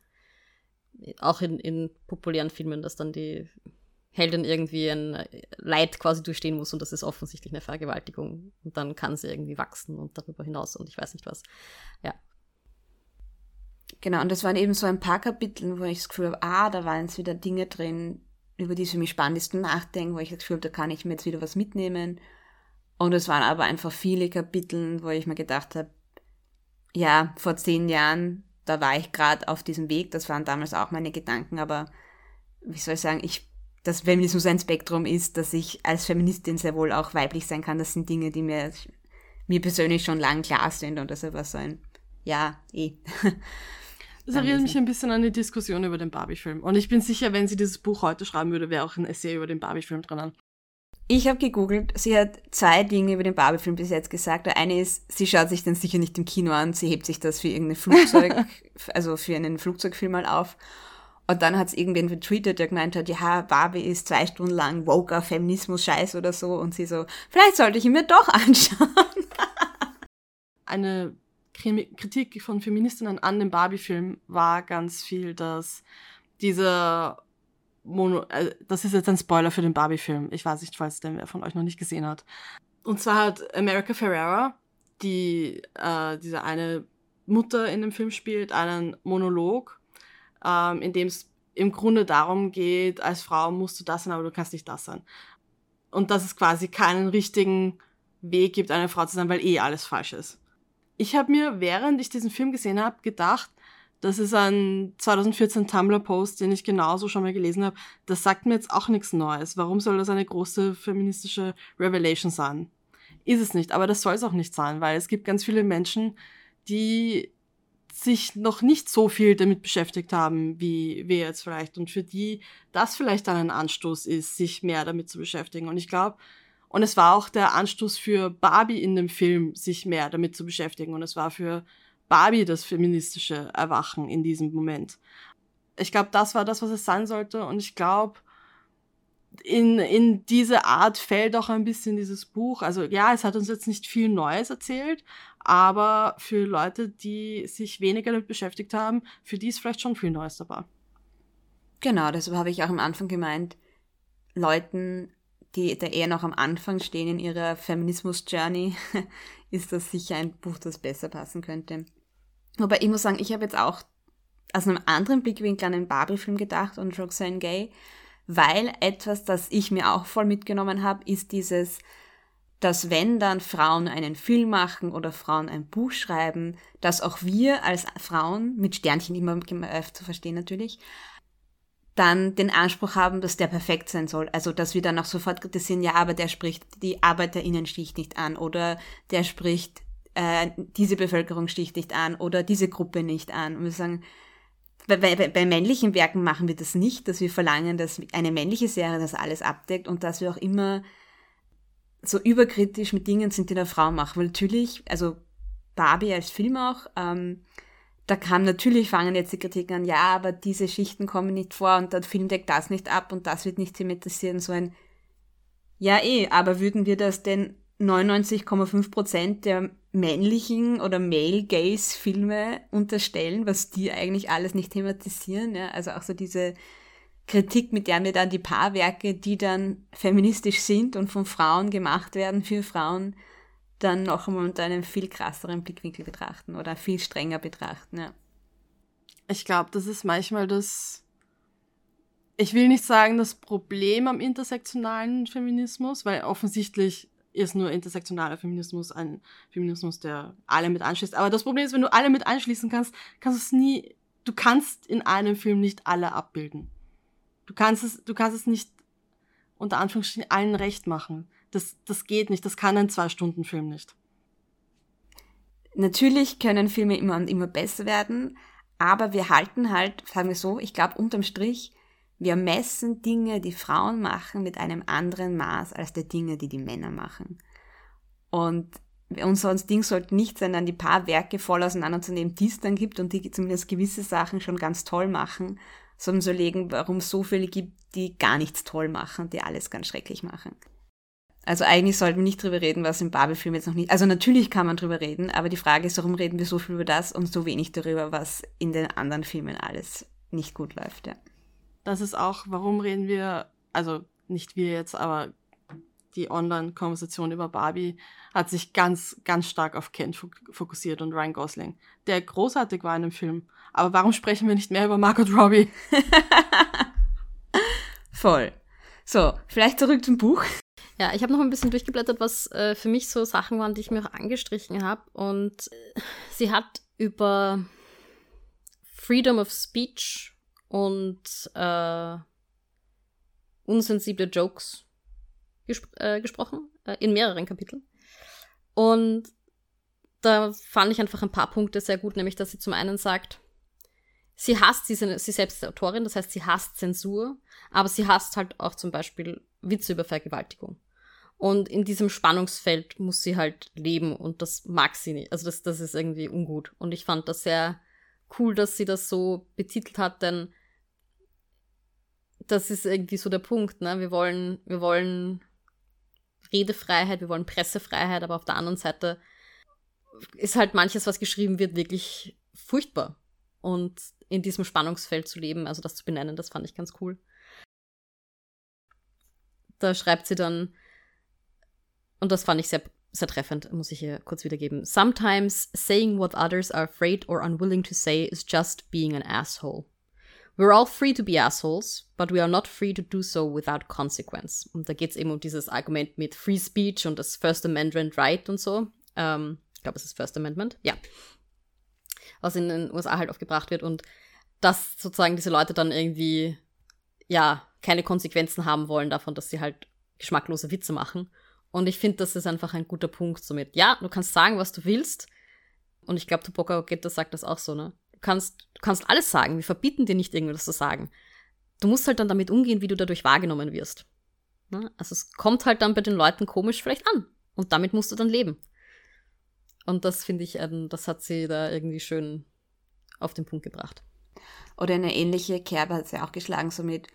auch in, in populären Filmen, dass dann die Heldin irgendwie ein Leid quasi durchstehen muss und das ist offensichtlich eine Vergewaltigung. Und dann kann sie irgendwie wachsen und darüber hinaus und ich weiß nicht was. Ja. Genau, und das waren eben so ein paar Kapitel, wo ich das Gefühl habe, ah, da waren jetzt wieder Dinge drin, über die es für mich spannend ist nachdenken, wo ich das Gefühl habe, da kann ich mir jetzt wieder was mitnehmen. Und es waren aber einfach viele Kapitel, wo ich mir gedacht habe, ja, vor zehn Jahren, da war ich gerade auf diesem Weg, das waren damals auch meine Gedanken, aber wie soll ich sagen, ich, dass Feminismus ein Spektrum ist, dass ich als Feministin sehr wohl auch weiblich sein kann, das sind Dinge, die mir, mir persönlich schon lang klar sind und deshalb war so ein, ja, eh. Das erinnert mich ein bisschen an die Diskussion über den Barbie-Film. Und ich bin sicher, wenn sie dieses Buch heute schreiben würde, wäre auch ein Essay über den Barbie-Film drinnen. Ich habe gegoogelt, sie hat zwei Dinge über den Barbie-Film bis jetzt gesagt. Der eine ist, sie schaut sich den sicher nicht im Kino an, sie hebt sich das für irgendein Flugzeug, also für einen Flugzeugfilm mal auf. Und dann hat es irgendwen getweetet, der gemeint hat, ja, Barbie ist zwei Stunden lang woker Feminismus-Scheiß oder so. Und sie so, vielleicht sollte ich ihn mir doch anschauen. Eine Kritik von Feministinnen an dem Barbie-Film war ganz viel, dass dieser Mono, äh, das ist jetzt ein Spoiler für den Barbie-Film. Ich weiß nicht, falls den wer von euch noch nicht gesehen hat. Und zwar hat America Ferrera, die äh, diese eine Mutter in dem Film spielt, einen Monolog, ähm, in dem es im Grunde darum geht, als Frau musst du das sein, aber du kannst nicht das sein. Und dass es quasi keinen richtigen Weg gibt, eine Frau zu sein, weil eh alles falsch ist. Ich habe mir, während ich diesen Film gesehen habe, gedacht, das ist ein 2014 Tumblr-Post, den ich genauso schon mal gelesen habe. Das sagt mir jetzt auch nichts Neues. Warum soll das eine große feministische Revelation sein? Ist es nicht, aber das soll es auch nicht sein, weil es gibt ganz viele Menschen, die sich noch nicht so viel damit beschäftigt haben, wie wir jetzt vielleicht, und für die das vielleicht dann ein Anstoß ist, sich mehr damit zu beschäftigen. Und ich glaube, und es war auch der Anstoß für Barbie in dem Film, sich mehr damit zu beschäftigen. Und es war für Barbie das feministische Erwachen in diesem Moment. Ich glaube, das war das, was es sein sollte. Und ich glaube, in, in diese Art fällt auch ein bisschen dieses Buch. Also ja, es hat uns jetzt nicht viel Neues erzählt, aber für Leute, die sich weniger damit beschäftigt haben, für die ist vielleicht schon viel Neues dabei. Genau, deshalb habe ich auch am Anfang gemeint, Leuten die da eher noch am Anfang stehen in ihrer Feminismus-Journey, ist das sicher ein Buch, das besser passen könnte. Wobei ich muss sagen, ich habe jetzt auch aus einem anderen Blickwinkel an den Barbie-Film gedacht und Roxanne Gay, weil etwas, das ich mir auch voll mitgenommen habe, ist dieses, dass wenn dann Frauen einen Film machen oder Frauen ein Buch schreiben, dass auch wir als Frauen, mit Sternchen immer äh, zu verstehen natürlich, dann den Anspruch haben, dass der perfekt sein soll. Also, dass wir dann auch sofort kritisieren, ja, aber der spricht die ArbeiterInnen-Schicht nicht an oder der spricht äh, diese Bevölkerungsschicht nicht an oder diese Gruppe nicht an. Und wir sagen, bei, bei, bei männlichen Werken machen wir das nicht, dass wir verlangen, dass eine männliche Serie das alles abdeckt und dass wir auch immer so überkritisch mit Dingen sind, die eine Frau macht. Weil natürlich, also Barbie als Film auch, ähm, da kam natürlich, fangen jetzt die Kritiken an, ja, aber diese Schichten kommen nicht vor und der Film deckt das nicht ab und das wird nicht thematisieren, so ein, ja eh, aber würden wir das denn 99,5 Prozent der männlichen oder Male-Gaze-Filme unterstellen, was die eigentlich alles nicht thematisieren, ja, also auch so diese Kritik, mit der wir dann die Paarwerke, die dann feministisch sind und von Frauen gemacht werden für Frauen, dann noch einmal unter einem viel krasseren Blickwinkel betrachten oder viel strenger betrachten, ja. Ich glaube, das ist manchmal das, ich will nicht sagen, das Problem am intersektionalen Feminismus, weil offensichtlich ist nur intersektionaler Feminismus ein Feminismus, der alle mit anschließt. Aber das Problem ist, wenn du alle mit anschließen kannst, kannst du es nie, du kannst in einem Film nicht alle abbilden. Du kannst es, du kannst es nicht unter Anführungsstrichen allen recht machen. Das, das geht nicht, das kann ein Zwei-Stunden-Film nicht. Natürlich können Filme immer und immer besser werden, aber wir halten halt, sagen wir so, ich glaube unterm Strich, Wir messen Dinge, die Frauen machen, mit einem anderen Maß als die Dinge, die die Männer machen. Und unser Ding sollte nicht sein, dann die paar Werke voll auseinanderzunehmen, die es dann gibt und die zumindest gewisse Sachen schon ganz toll machen, sondern zu legen, warum es so viele gibt, die gar nichts toll machen, die alles ganz schrecklich machen. Also eigentlich sollten wir nicht drüber reden, was im Barbie-Film jetzt noch nicht. Also natürlich kann man drüber reden, aber die Frage ist, warum reden wir so viel über das und so wenig darüber, was in den anderen Filmen alles nicht gut läuft, ja. Das ist auch, warum reden wir, also nicht wir jetzt, aber die Online-Konversation über Barbie hat sich ganz, ganz stark auf Ken fokussiert und Ryan Gosling, der großartig war in dem Film. Aber warum sprechen wir nicht mehr über Margot Robbie? Voll. So, vielleicht zurück zum Buch. Ja, ich habe noch ein bisschen durchgeblättert, was äh, für mich so Sachen waren, die ich mir auch angestrichen habe. Und äh, sie hat über Freedom of Speech und äh, unsensible Jokes gespr äh, gesprochen, äh, in mehreren Kapiteln. Und da fand ich einfach ein paar Punkte sehr gut, nämlich dass sie zum einen sagt, sie hasst, sie, sie selbst Autorin, das heißt, sie hasst Zensur, aber sie hasst halt auch zum Beispiel Witze über Vergewaltigung. Und in diesem Spannungsfeld muss sie halt leben und das mag sie nicht. Also das, das ist irgendwie ungut. Und ich fand das sehr cool, dass sie das so betitelt hat, denn das ist irgendwie so der Punkt, ne? Wir wollen, wir wollen Redefreiheit, wir wollen Pressefreiheit, aber auf der anderen Seite ist halt manches, was geschrieben wird, wirklich furchtbar. Und in diesem Spannungsfeld zu leben, also das zu benennen, das fand ich ganz cool. Da schreibt sie dann, und das fand ich sehr, sehr treffend, muss ich hier kurz wiedergeben. Sometimes saying what others are afraid or unwilling to say is just being an asshole. We're all free to be assholes, but we are not free to do so without consequence. Und da geht es eben um dieses Argument mit Free Speech und das First Amendment Right und so. Ähm, ich glaube, es ist First Amendment, ja. Was in den USA halt oft gebracht wird und dass sozusagen diese Leute dann irgendwie, ja, keine Konsequenzen haben wollen davon, dass sie halt geschmacklose Witze machen. Und ich finde, das ist einfach ein guter Punkt somit. Ja, du kannst sagen, was du willst. Und ich glaube, Tupoka Ogeta sagt das auch so, ne? Du kannst, du kannst alles sagen. Wir verbieten dir nicht irgendwas zu sagen. Du musst halt dann damit umgehen, wie du dadurch wahrgenommen wirst. Ne? Also es kommt halt dann bei den Leuten komisch vielleicht an. Und damit musst du dann leben. Und das finde ich, ähm, das hat sie da irgendwie schön auf den Punkt gebracht. Oder eine ähnliche Kerbe hat sie auch geschlagen, somit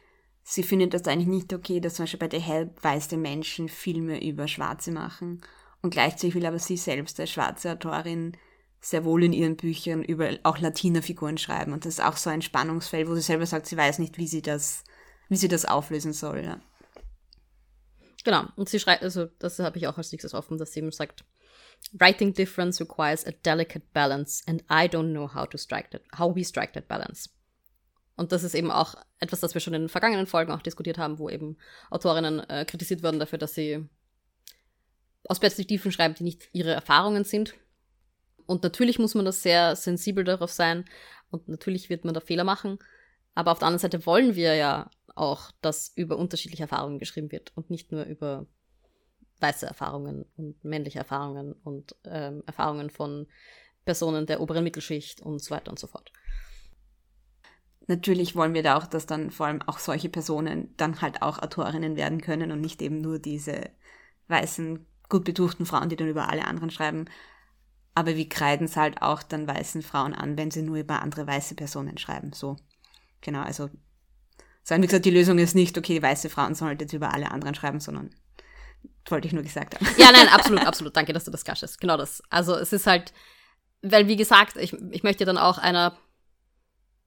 sie findet das eigentlich nicht okay, dass zum Beispiel bei The Help weiße Menschen Filme über Schwarze machen. Und gleichzeitig will aber sie selbst als schwarze Autorin sehr wohl in ihren Büchern über auch Latina-Figuren schreiben. Und das ist auch so ein Spannungsfeld, wo sie selber sagt, sie weiß nicht, wie sie das, wie sie das auflösen soll. Ja. Genau. Und sie schreibt, also das habe ich auch als nächstes offen, dass sie eben sagt, Writing difference requires a delicate balance, and I don't know how to strike that, how we strike that balance. Und das ist eben auch etwas, das wir schon in den vergangenen Folgen auch diskutiert haben, wo eben Autorinnen äh, kritisiert werden dafür, dass sie aus Perspektiven schreiben, die nicht ihre Erfahrungen sind. Und natürlich muss man da sehr sensibel darauf sein und natürlich wird man da Fehler machen. Aber auf der anderen Seite wollen wir ja auch, dass über unterschiedliche Erfahrungen geschrieben wird und nicht nur über weiße Erfahrungen und männliche Erfahrungen und ähm, Erfahrungen von Personen der oberen Mittelschicht und so weiter und so fort natürlich wollen wir da auch, dass dann vor allem auch solche Personen dann halt auch Autorinnen werden können und nicht eben nur diese weißen, gut betuchten Frauen, die dann über alle anderen schreiben. Aber wir kreiden es halt auch dann weißen Frauen an, wenn sie nur über andere weiße Personen schreiben. So. Genau, also sagen wir gesagt, die Lösung ist nicht, okay, weiße Frauen sollen halt jetzt über alle anderen schreiben, sondern wollte ich nur gesagt haben. Ja, nein, absolut, absolut. Danke, dass du das gashest. Genau das. Also es ist halt, weil wie gesagt, ich, ich möchte dann auch einer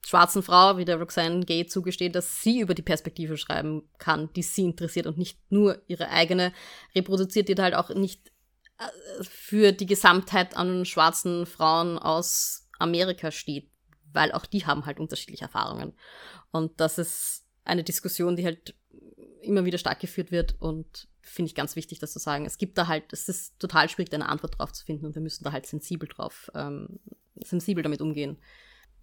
schwarzen Frau, wie der Roxanne Gay zugesteht, dass sie über die Perspektive schreiben kann, die sie interessiert und nicht nur ihre eigene reproduziert, die halt auch nicht äh, für die Gesamtheit an schwarzen Frauen aus Amerika steht, weil auch die haben halt unterschiedliche Erfahrungen. Und das ist eine Diskussion, die halt immer wieder stark geführt wird und finde ich ganz wichtig, das zu sagen. Es gibt da halt, es ist total schwierig, eine Antwort drauf zu finden und wir müssen da halt sensibel drauf, ähm, sensibel damit umgehen.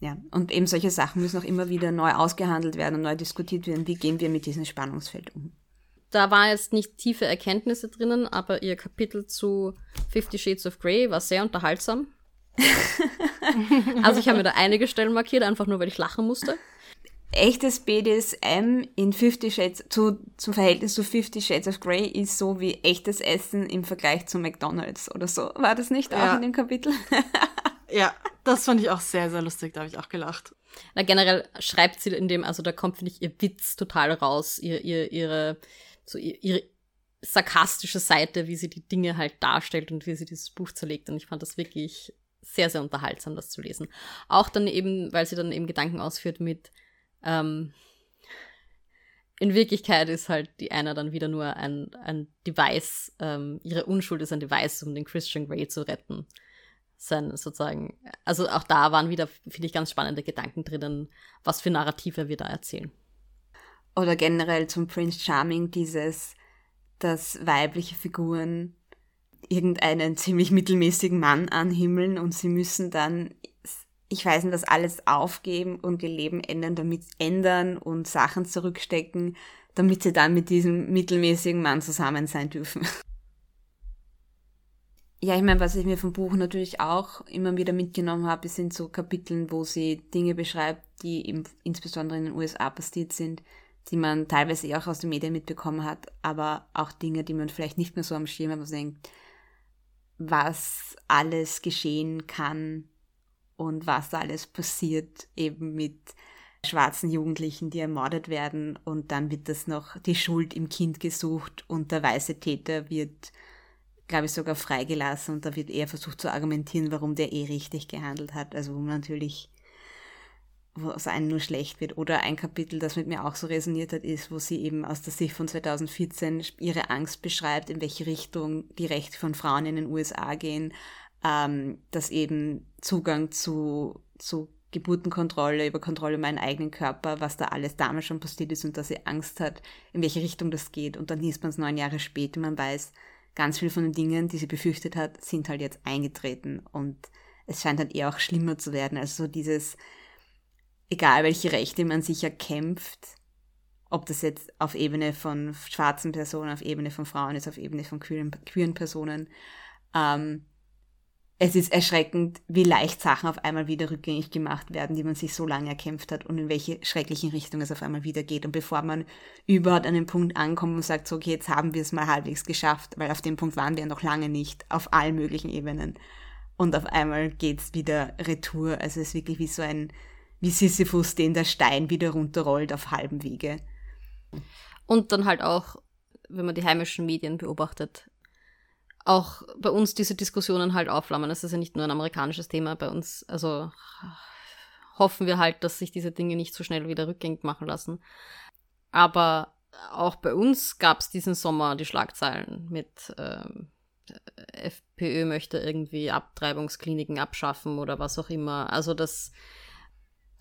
Ja, und eben solche Sachen müssen auch immer wieder neu ausgehandelt werden und neu diskutiert werden. Wie gehen wir mit diesem Spannungsfeld um? Da war jetzt nicht tiefe Erkenntnisse drinnen, aber ihr Kapitel zu Fifty Shades of Grey war sehr unterhaltsam. also ich habe mir da einige Stellen markiert, einfach nur weil ich lachen musste. echtes BDSM in Fifty Shades zu, zum Verhältnis zu Fifty Shades of Grey ist so wie echtes Essen im Vergleich zu McDonalds oder so. War das nicht ja. auch in dem Kapitel? ja, das fand ich auch sehr, sehr lustig. Da habe ich auch gelacht. Na, generell schreibt sie in dem, also da kommt, finde ich, ihr Witz total raus, ihr, ihr, ihre, so ihre sarkastische Seite, wie sie die Dinge halt darstellt und wie sie dieses Buch zerlegt. Und ich fand das wirklich sehr, sehr unterhaltsam, das zu lesen. Auch dann eben, weil sie dann eben Gedanken ausführt mit, ähm, in Wirklichkeit ist halt die einer dann wieder nur ein, ein Device, ähm, ihre Unschuld ist ein Device, um den Christian Grey zu retten. Sein sozusagen, also auch da waren wieder, finde ich, ganz spannende Gedanken drinnen, was für Narrative wir da erzählen. Oder generell zum Prince Charming dieses, dass weibliche Figuren irgendeinen ziemlich mittelmäßigen Mann anhimmeln und sie müssen dann, ich weiß nicht, das alles aufgeben und ihr Leben ändern, damit ändern und Sachen zurückstecken, damit sie dann mit diesem mittelmäßigen Mann zusammen sein dürfen. Ja, ich meine, was ich mir vom Buch natürlich auch immer wieder mitgenommen habe, sind so Kapiteln, wo sie Dinge beschreibt, die eben insbesondere in den USA passiert sind, die man teilweise auch aus den Medien mitbekommen hat, aber auch Dinge, die man vielleicht nicht mehr so am Schirm hat, man denkt, was alles geschehen kann und was alles passiert eben mit schwarzen Jugendlichen, die ermordet werden und dann wird das noch die Schuld im Kind gesucht und der weiße Täter wird, glaube ich, sogar freigelassen und da wird eher versucht zu argumentieren, warum der eh richtig gehandelt hat. Also wo man natürlich wo es einem nur schlecht wird. Oder ein Kapitel, das mit mir auch so resoniert hat, ist, wo sie eben aus der Sicht von 2014 ihre Angst beschreibt, in welche Richtung die Rechte von Frauen in den USA gehen, ähm, dass eben Zugang zu, zu Geburtenkontrolle, über Kontrolle über meinen eigenen Körper, was da alles damals schon passiert ist und dass sie Angst hat, in welche Richtung das geht. Und dann liest man es neun Jahre später, man weiß, ganz viel von den Dingen, die sie befürchtet hat, sind halt jetzt eingetreten und es scheint halt eher auch schlimmer zu werden. Also so dieses, egal welche Rechte man sich erkämpft, ob das jetzt auf Ebene von schwarzen Personen, auf Ebene von Frauen ist, auf Ebene von queeren, queeren Personen, ähm, es ist erschreckend, wie leicht Sachen auf einmal wieder rückgängig gemacht werden, die man sich so lange erkämpft hat und in welche schrecklichen Richtungen es auf einmal wieder geht. Und bevor man überhaupt an den Punkt ankommt und sagt, so, okay, jetzt haben wir es mal halbwegs geschafft, weil auf dem Punkt waren wir noch lange nicht, auf allen möglichen Ebenen. Und auf einmal geht's wieder retour. Also es ist wirklich wie so ein, wie Sisyphus, den der Stein wieder runterrollt auf halbem Wege. Und dann halt auch, wenn man die heimischen Medien beobachtet, auch bei uns diese Diskussionen halt aufflammen. Das ist ja nicht nur ein amerikanisches Thema bei uns. Also hoffen wir halt, dass sich diese Dinge nicht so schnell wieder rückgängig machen lassen. Aber auch bei uns gab es diesen Sommer die Schlagzeilen mit ähm, FPÖ möchte irgendwie Abtreibungskliniken abschaffen oder was auch immer. Also das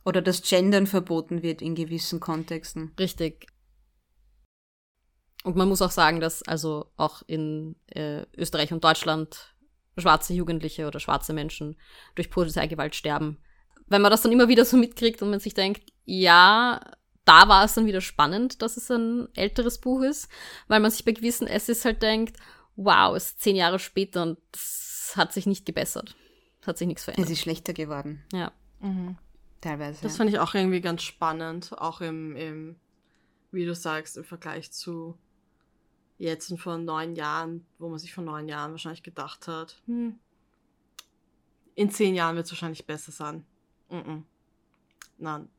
oder dass Gendern verboten wird in gewissen Kontexten. Richtig. Und man muss auch sagen, dass also auch in äh, Österreich und Deutschland schwarze Jugendliche oder schwarze Menschen durch Polizeigewalt sterben. Wenn man das dann immer wieder so mitkriegt und man sich denkt, ja, da war es dann wieder spannend, dass es ein älteres Buch ist, weil man sich bei gewissen Essays halt denkt, wow, es ist zehn Jahre später und es hat sich nicht gebessert. Es hat sich nichts verändert. Es ist schlechter geworden. Ja. Mhm teilweise. Das fand ich auch irgendwie ganz spannend, auch im, im, wie du sagst, im Vergleich zu jetzt und vor neun Jahren, wo man sich vor neun Jahren wahrscheinlich gedacht hat, hm, in zehn Jahren wird es wahrscheinlich besser sein. Mm -mm. Nein.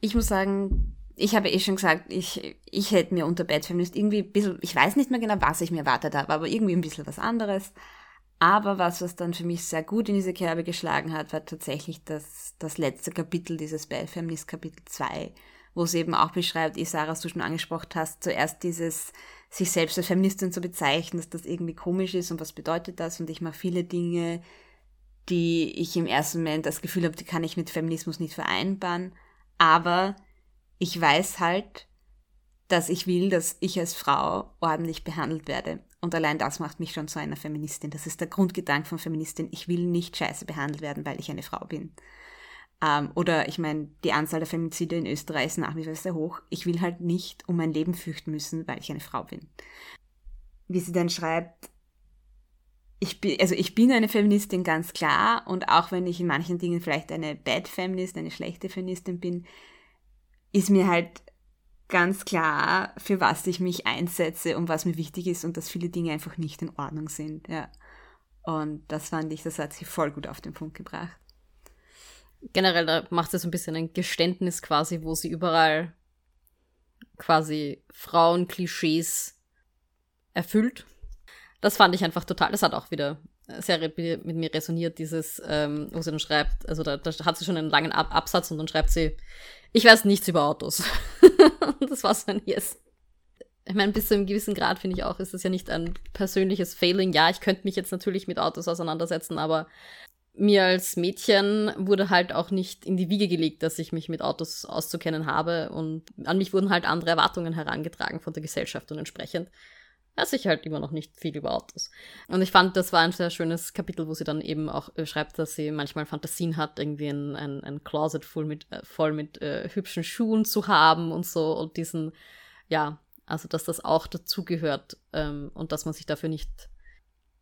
Ich muss sagen, ich habe eh schon gesagt, ich, ich hätte mir unter Bad Feminist irgendwie ein bisschen, ich weiß nicht mehr genau, was ich mir erwartet habe, aber irgendwie ein bisschen was anderes. Aber was, was dann für mich sehr gut in diese Kerbe geschlagen hat, war tatsächlich das, das letzte Kapitel, dieses Bad Feminist Kapitel 2, wo sie eben auch beschreibt, Isara, was du schon angesprochen hast, zuerst dieses, sich selbst als Feministin zu bezeichnen, dass das irgendwie komisch ist und was bedeutet das und ich mache viele Dinge, die ich im ersten Moment das Gefühl habe, die kann ich mit Feminismus nicht vereinbaren, aber ich weiß halt, dass ich will, dass ich als Frau ordentlich behandelt werde. Und allein das macht mich schon zu einer Feministin. Das ist der Grundgedanke von Feministin. Ich will nicht scheiße behandelt werden, weil ich eine Frau bin. Ähm, oder ich meine, die Anzahl der Femizide in Österreich ist nach wie vor sehr hoch. Ich will halt nicht um mein Leben fürchten müssen, weil ich eine Frau bin. Wie sie dann schreibt, ich bin, also ich bin eine Feministin ganz klar und auch wenn ich in manchen Dingen vielleicht eine Bad Feminist, eine schlechte Feministin bin, ist mir halt ganz klar, für was ich mich einsetze und was mir wichtig ist und dass viele Dinge einfach nicht in Ordnung sind, ja. Und das fand ich, das hat sie voll gut auf den Punkt gebracht. Generell, da macht sie so ein bisschen ein Geständnis quasi, wo sie überall quasi Frauenklischees erfüllt. Das fand ich einfach total, das hat auch wieder sehr mit mir resoniert, dieses, ähm, wo sie dann schreibt, also da, da hat sie schon einen langen Ab Absatz und dann schreibt sie, ich weiß nichts über Autos. das war so ein Yes. Ich meine, bis zu einem gewissen Grad finde ich auch, ist das ja nicht ein persönliches Failing. Ja, ich könnte mich jetzt natürlich mit Autos auseinandersetzen, aber mir als Mädchen wurde halt auch nicht in die Wiege gelegt, dass ich mich mit Autos auszukennen habe und an mich wurden halt andere Erwartungen herangetragen von der Gesellschaft und entsprechend weiß ich halt immer noch nicht viel über Autos. Und ich fand, das war ein sehr schönes Kapitel, wo sie dann eben auch äh, schreibt, dass sie manchmal Fantasien hat, irgendwie ein, ein, ein Closet voll mit, äh, voll mit äh, hübschen Schuhen zu haben und so und diesen, ja, also dass das auch dazugehört ähm, und dass man sich dafür nicht,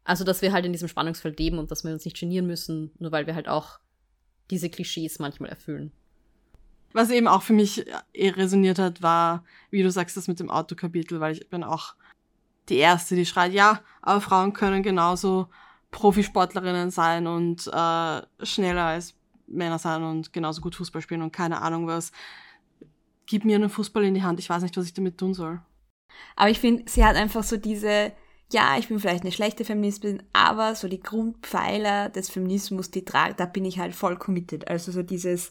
also dass wir halt in diesem Spannungsfeld leben und dass wir uns nicht genieren müssen, nur weil wir halt auch diese Klischees manchmal erfüllen. Was eben auch für mich eh resoniert hat, war, wie du sagst, das mit dem Autokapitel, weil ich bin auch die erste, die schreit, ja, aber Frauen können genauso Profisportlerinnen sein und äh, schneller als Männer sein und genauso gut Fußball spielen und keine Ahnung was. Gib mir einen Fußball in die Hand, ich weiß nicht, was ich damit tun soll. Aber ich finde, sie hat einfach so diese, ja, ich bin vielleicht eine schlechte Feministin, aber so die Grundpfeiler des Feminismus, die trage, da bin ich halt voll committed. Also so dieses,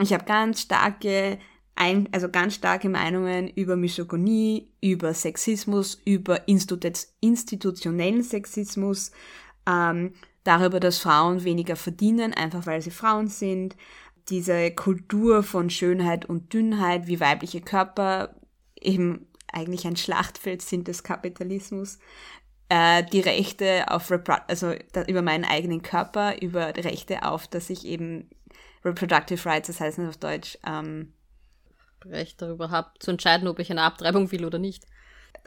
ich habe ganz starke ein, also ganz starke Meinungen über Misogonie, über Sexismus, über institutionellen Sexismus, ähm, darüber, dass Frauen weniger verdienen, einfach weil sie Frauen sind, diese Kultur von Schönheit und Dünnheit, wie weibliche Körper eben eigentlich ein Schlachtfeld sind des Kapitalismus, äh, die Rechte auf Repro also da, über meinen eigenen Körper, über Rechte auf, dass ich eben Reproductive Rights, das heißt nicht auf Deutsch, ähm, Recht darüber habe, zu entscheiden, ob ich eine Abtreibung will oder nicht.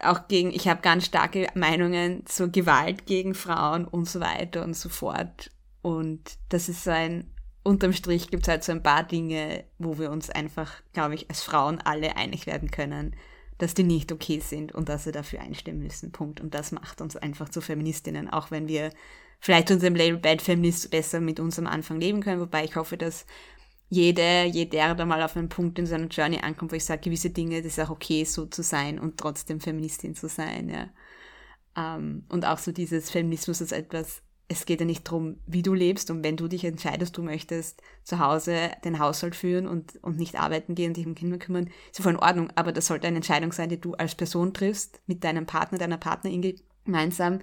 Auch gegen, ich habe ganz starke Meinungen zur Gewalt gegen Frauen und so weiter und so fort. Und das ist so ein, unterm Strich gibt es halt so ein paar Dinge, wo wir uns einfach, glaube ich, als Frauen alle einig werden können, dass die nicht okay sind und dass wir dafür einstimmen müssen. Punkt. Und das macht uns einfach zu Feministinnen, auch wenn wir vielleicht unserem Label Bad Feminist besser mit uns am Anfang leben können. Wobei ich hoffe, dass jede, jeder da mal auf einen Punkt in seiner Journey ankommt, wo ich sage, gewisse Dinge, das ist auch okay, so zu sein und trotzdem Feministin zu sein, ja. Ähm, und auch so dieses Feminismus als etwas, es geht ja nicht darum, wie du lebst und wenn du dich entscheidest, du möchtest zu Hause den Haushalt führen und, und nicht arbeiten gehen und dich um Kinder kümmern, ist ja voll in Ordnung, aber das sollte eine Entscheidung sein, die du als Person triffst, mit deinem Partner, deiner Partnerin gemeinsam,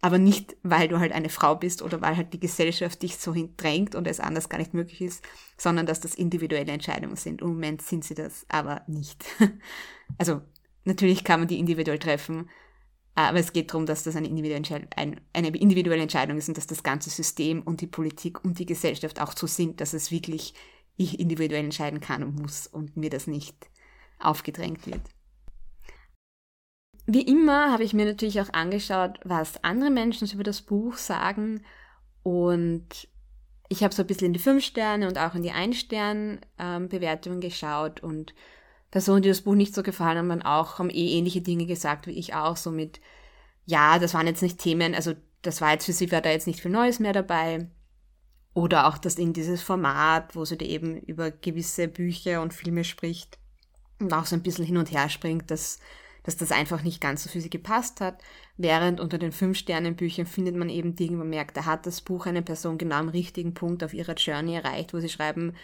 aber nicht, weil du halt eine Frau bist oder weil halt die Gesellschaft dich so drängt und es anders gar nicht möglich ist, sondern dass das individuelle Entscheidungen sind. Im Moment sind sie das aber nicht. Also natürlich kann man die individuell treffen, aber es geht darum, dass das eine individuelle, Entscheidung, eine individuelle Entscheidung ist und dass das ganze System und die Politik und die Gesellschaft auch so sind, dass es wirklich ich individuell entscheiden kann und muss und mir das nicht aufgedrängt wird. Wie immer habe ich mir natürlich auch angeschaut, was andere Menschen über das Buch sagen und ich habe so ein bisschen in die 5 Sterne und auch in die 1 Stern ähm, Bewertungen geschaut und Personen, die das Buch nicht so gefallen haben, auch, haben eh ähnliche Dinge gesagt wie ich auch, so mit, ja, das waren jetzt nicht Themen, also das war jetzt für sie, war da jetzt nicht viel Neues mehr dabei. Oder auch das in dieses Format, wo sie da eben über gewisse Bücher und Filme spricht und auch so ein bisschen hin und her springt, dass dass das einfach nicht ganz so für sie gepasst hat. Während unter den Fünf-Sternen-Büchern findet man eben Dinge, wo man merkt, da hat das Buch eine Person genau am richtigen Punkt auf ihrer Journey erreicht, wo sie schreiben,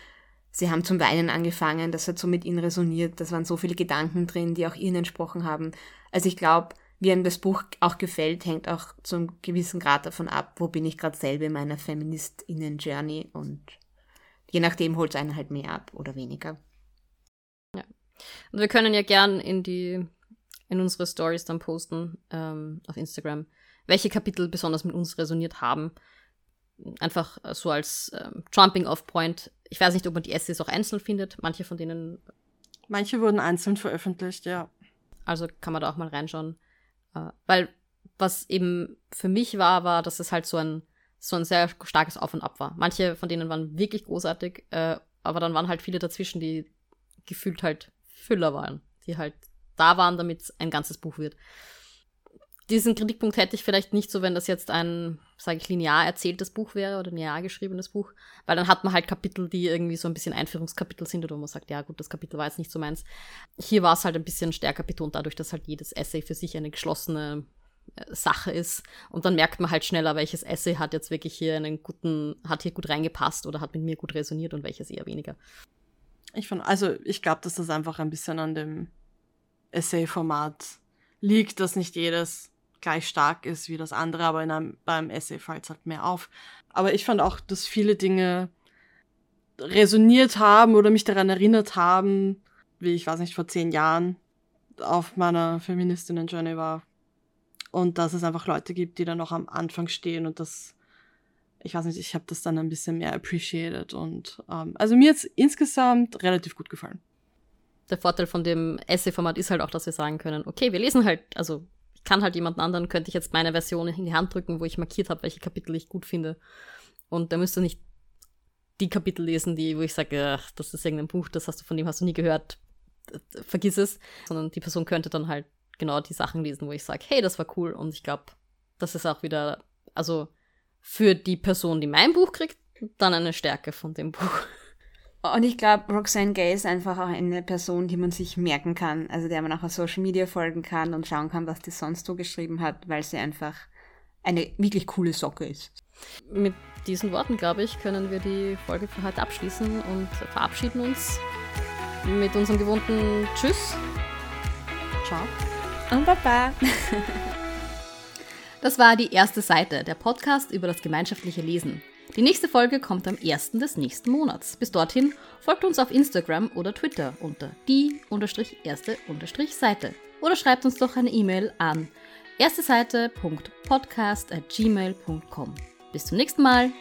sie haben zum Weinen angefangen, das hat so mit ihnen resoniert, das waren so viele Gedanken drin, die auch ihnen entsprochen haben. Also ich glaube, wie einem das Buch auch gefällt, hängt auch zum gewissen Grad davon ab, wo bin ich gerade selber in meiner Feministinnen-Journey und je nachdem holt es einen halt mehr ab oder weniger. Ja. Und wir können ja gern in die in unsere Stories dann posten ähm, auf Instagram, welche Kapitel besonders mit uns resoniert haben. Einfach so als ähm, Jumping-off-Point. Ich weiß nicht, ob man die Essays auch einzeln findet. Manche von denen. Manche wurden einzeln veröffentlicht, ja. Also kann man da auch mal reinschauen. Äh, weil Was eben für mich war, war, dass es halt so ein, so ein sehr starkes Auf und Ab war. Manche von denen waren wirklich großartig, äh, aber dann waren halt viele dazwischen, die gefühlt halt Füller waren, die halt da waren, damit es ein ganzes Buch wird. Diesen Kritikpunkt hätte ich vielleicht nicht so, wenn das jetzt ein, sage ich, linear erzähltes Buch wäre oder linear geschriebenes Buch, weil dann hat man halt Kapitel, die irgendwie so ein bisschen Einführungskapitel sind oder wo man sagt, ja gut, das Kapitel war jetzt nicht so meins. Hier war es halt ein bisschen stärker betont, dadurch, dass halt jedes Essay für sich eine geschlossene äh, Sache ist. Und dann merkt man halt schneller, welches Essay hat jetzt wirklich hier einen guten, hat hier gut reingepasst oder hat mit mir gut resoniert und welches eher weniger. Ich fand, also ich glaube, dass das einfach ein bisschen an dem Essay-Format liegt, dass nicht jedes gleich stark ist wie das andere, aber in einem, beim Essay fällt es halt mehr auf. Aber ich fand auch, dass viele Dinge resoniert haben oder mich daran erinnert haben, wie ich weiß nicht, vor zehn Jahren auf meiner Feministinnen-Journey war. Und dass es einfach Leute gibt, die dann noch am Anfang stehen und das, ich weiß nicht, ich habe das dann ein bisschen mehr appreciated. Und ähm, also mir jetzt insgesamt relativ gut gefallen. Der Vorteil von dem Essay-Format ist halt auch, dass wir sagen können, okay, wir lesen halt, also kann halt jemand anderen, könnte ich jetzt meine Version in die Hand drücken, wo ich markiert habe, welche Kapitel ich gut finde. Und der müsste nicht die Kapitel lesen, die, wo ich sage, ach, das ist irgendein Buch, das hast du von dem hast du nie gehört, vergiss es, sondern die Person könnte dann halt genau die Sachen lesen, wo ich sage, hey, das war cool und ich glaube, das ist auch wieder, also für die Person, die mein Buch kriegt, dann eine Stärke von dem Buch. Und ich glaube, Roxanne Gay ist einfach auch eine Person, die man sich merken kann, also der man auch auf Social Media folgen kann und schauen kann, was die sonst so geschrieben hat, weil sie einfach eine wirklich coole Socke ist. Mit diesen Worten, glaube ich, können wir die Folge für heute abschließen und verabschieden uns mit unserem gewohnten Tschüss. Ciao. Und Baba. das war die erste Seite, der Podcast über das gemeinschaftliche Lesen. Die nächste Folge kommt am 1. des nächsten Monats. Bis dorthin folgt uns auf Instagram oder Twitter unter die-erste-seite oder schreibt uns doch eine E-Mail an ersteseite.podcast@gmail.com. Bis zum nächsten Mal.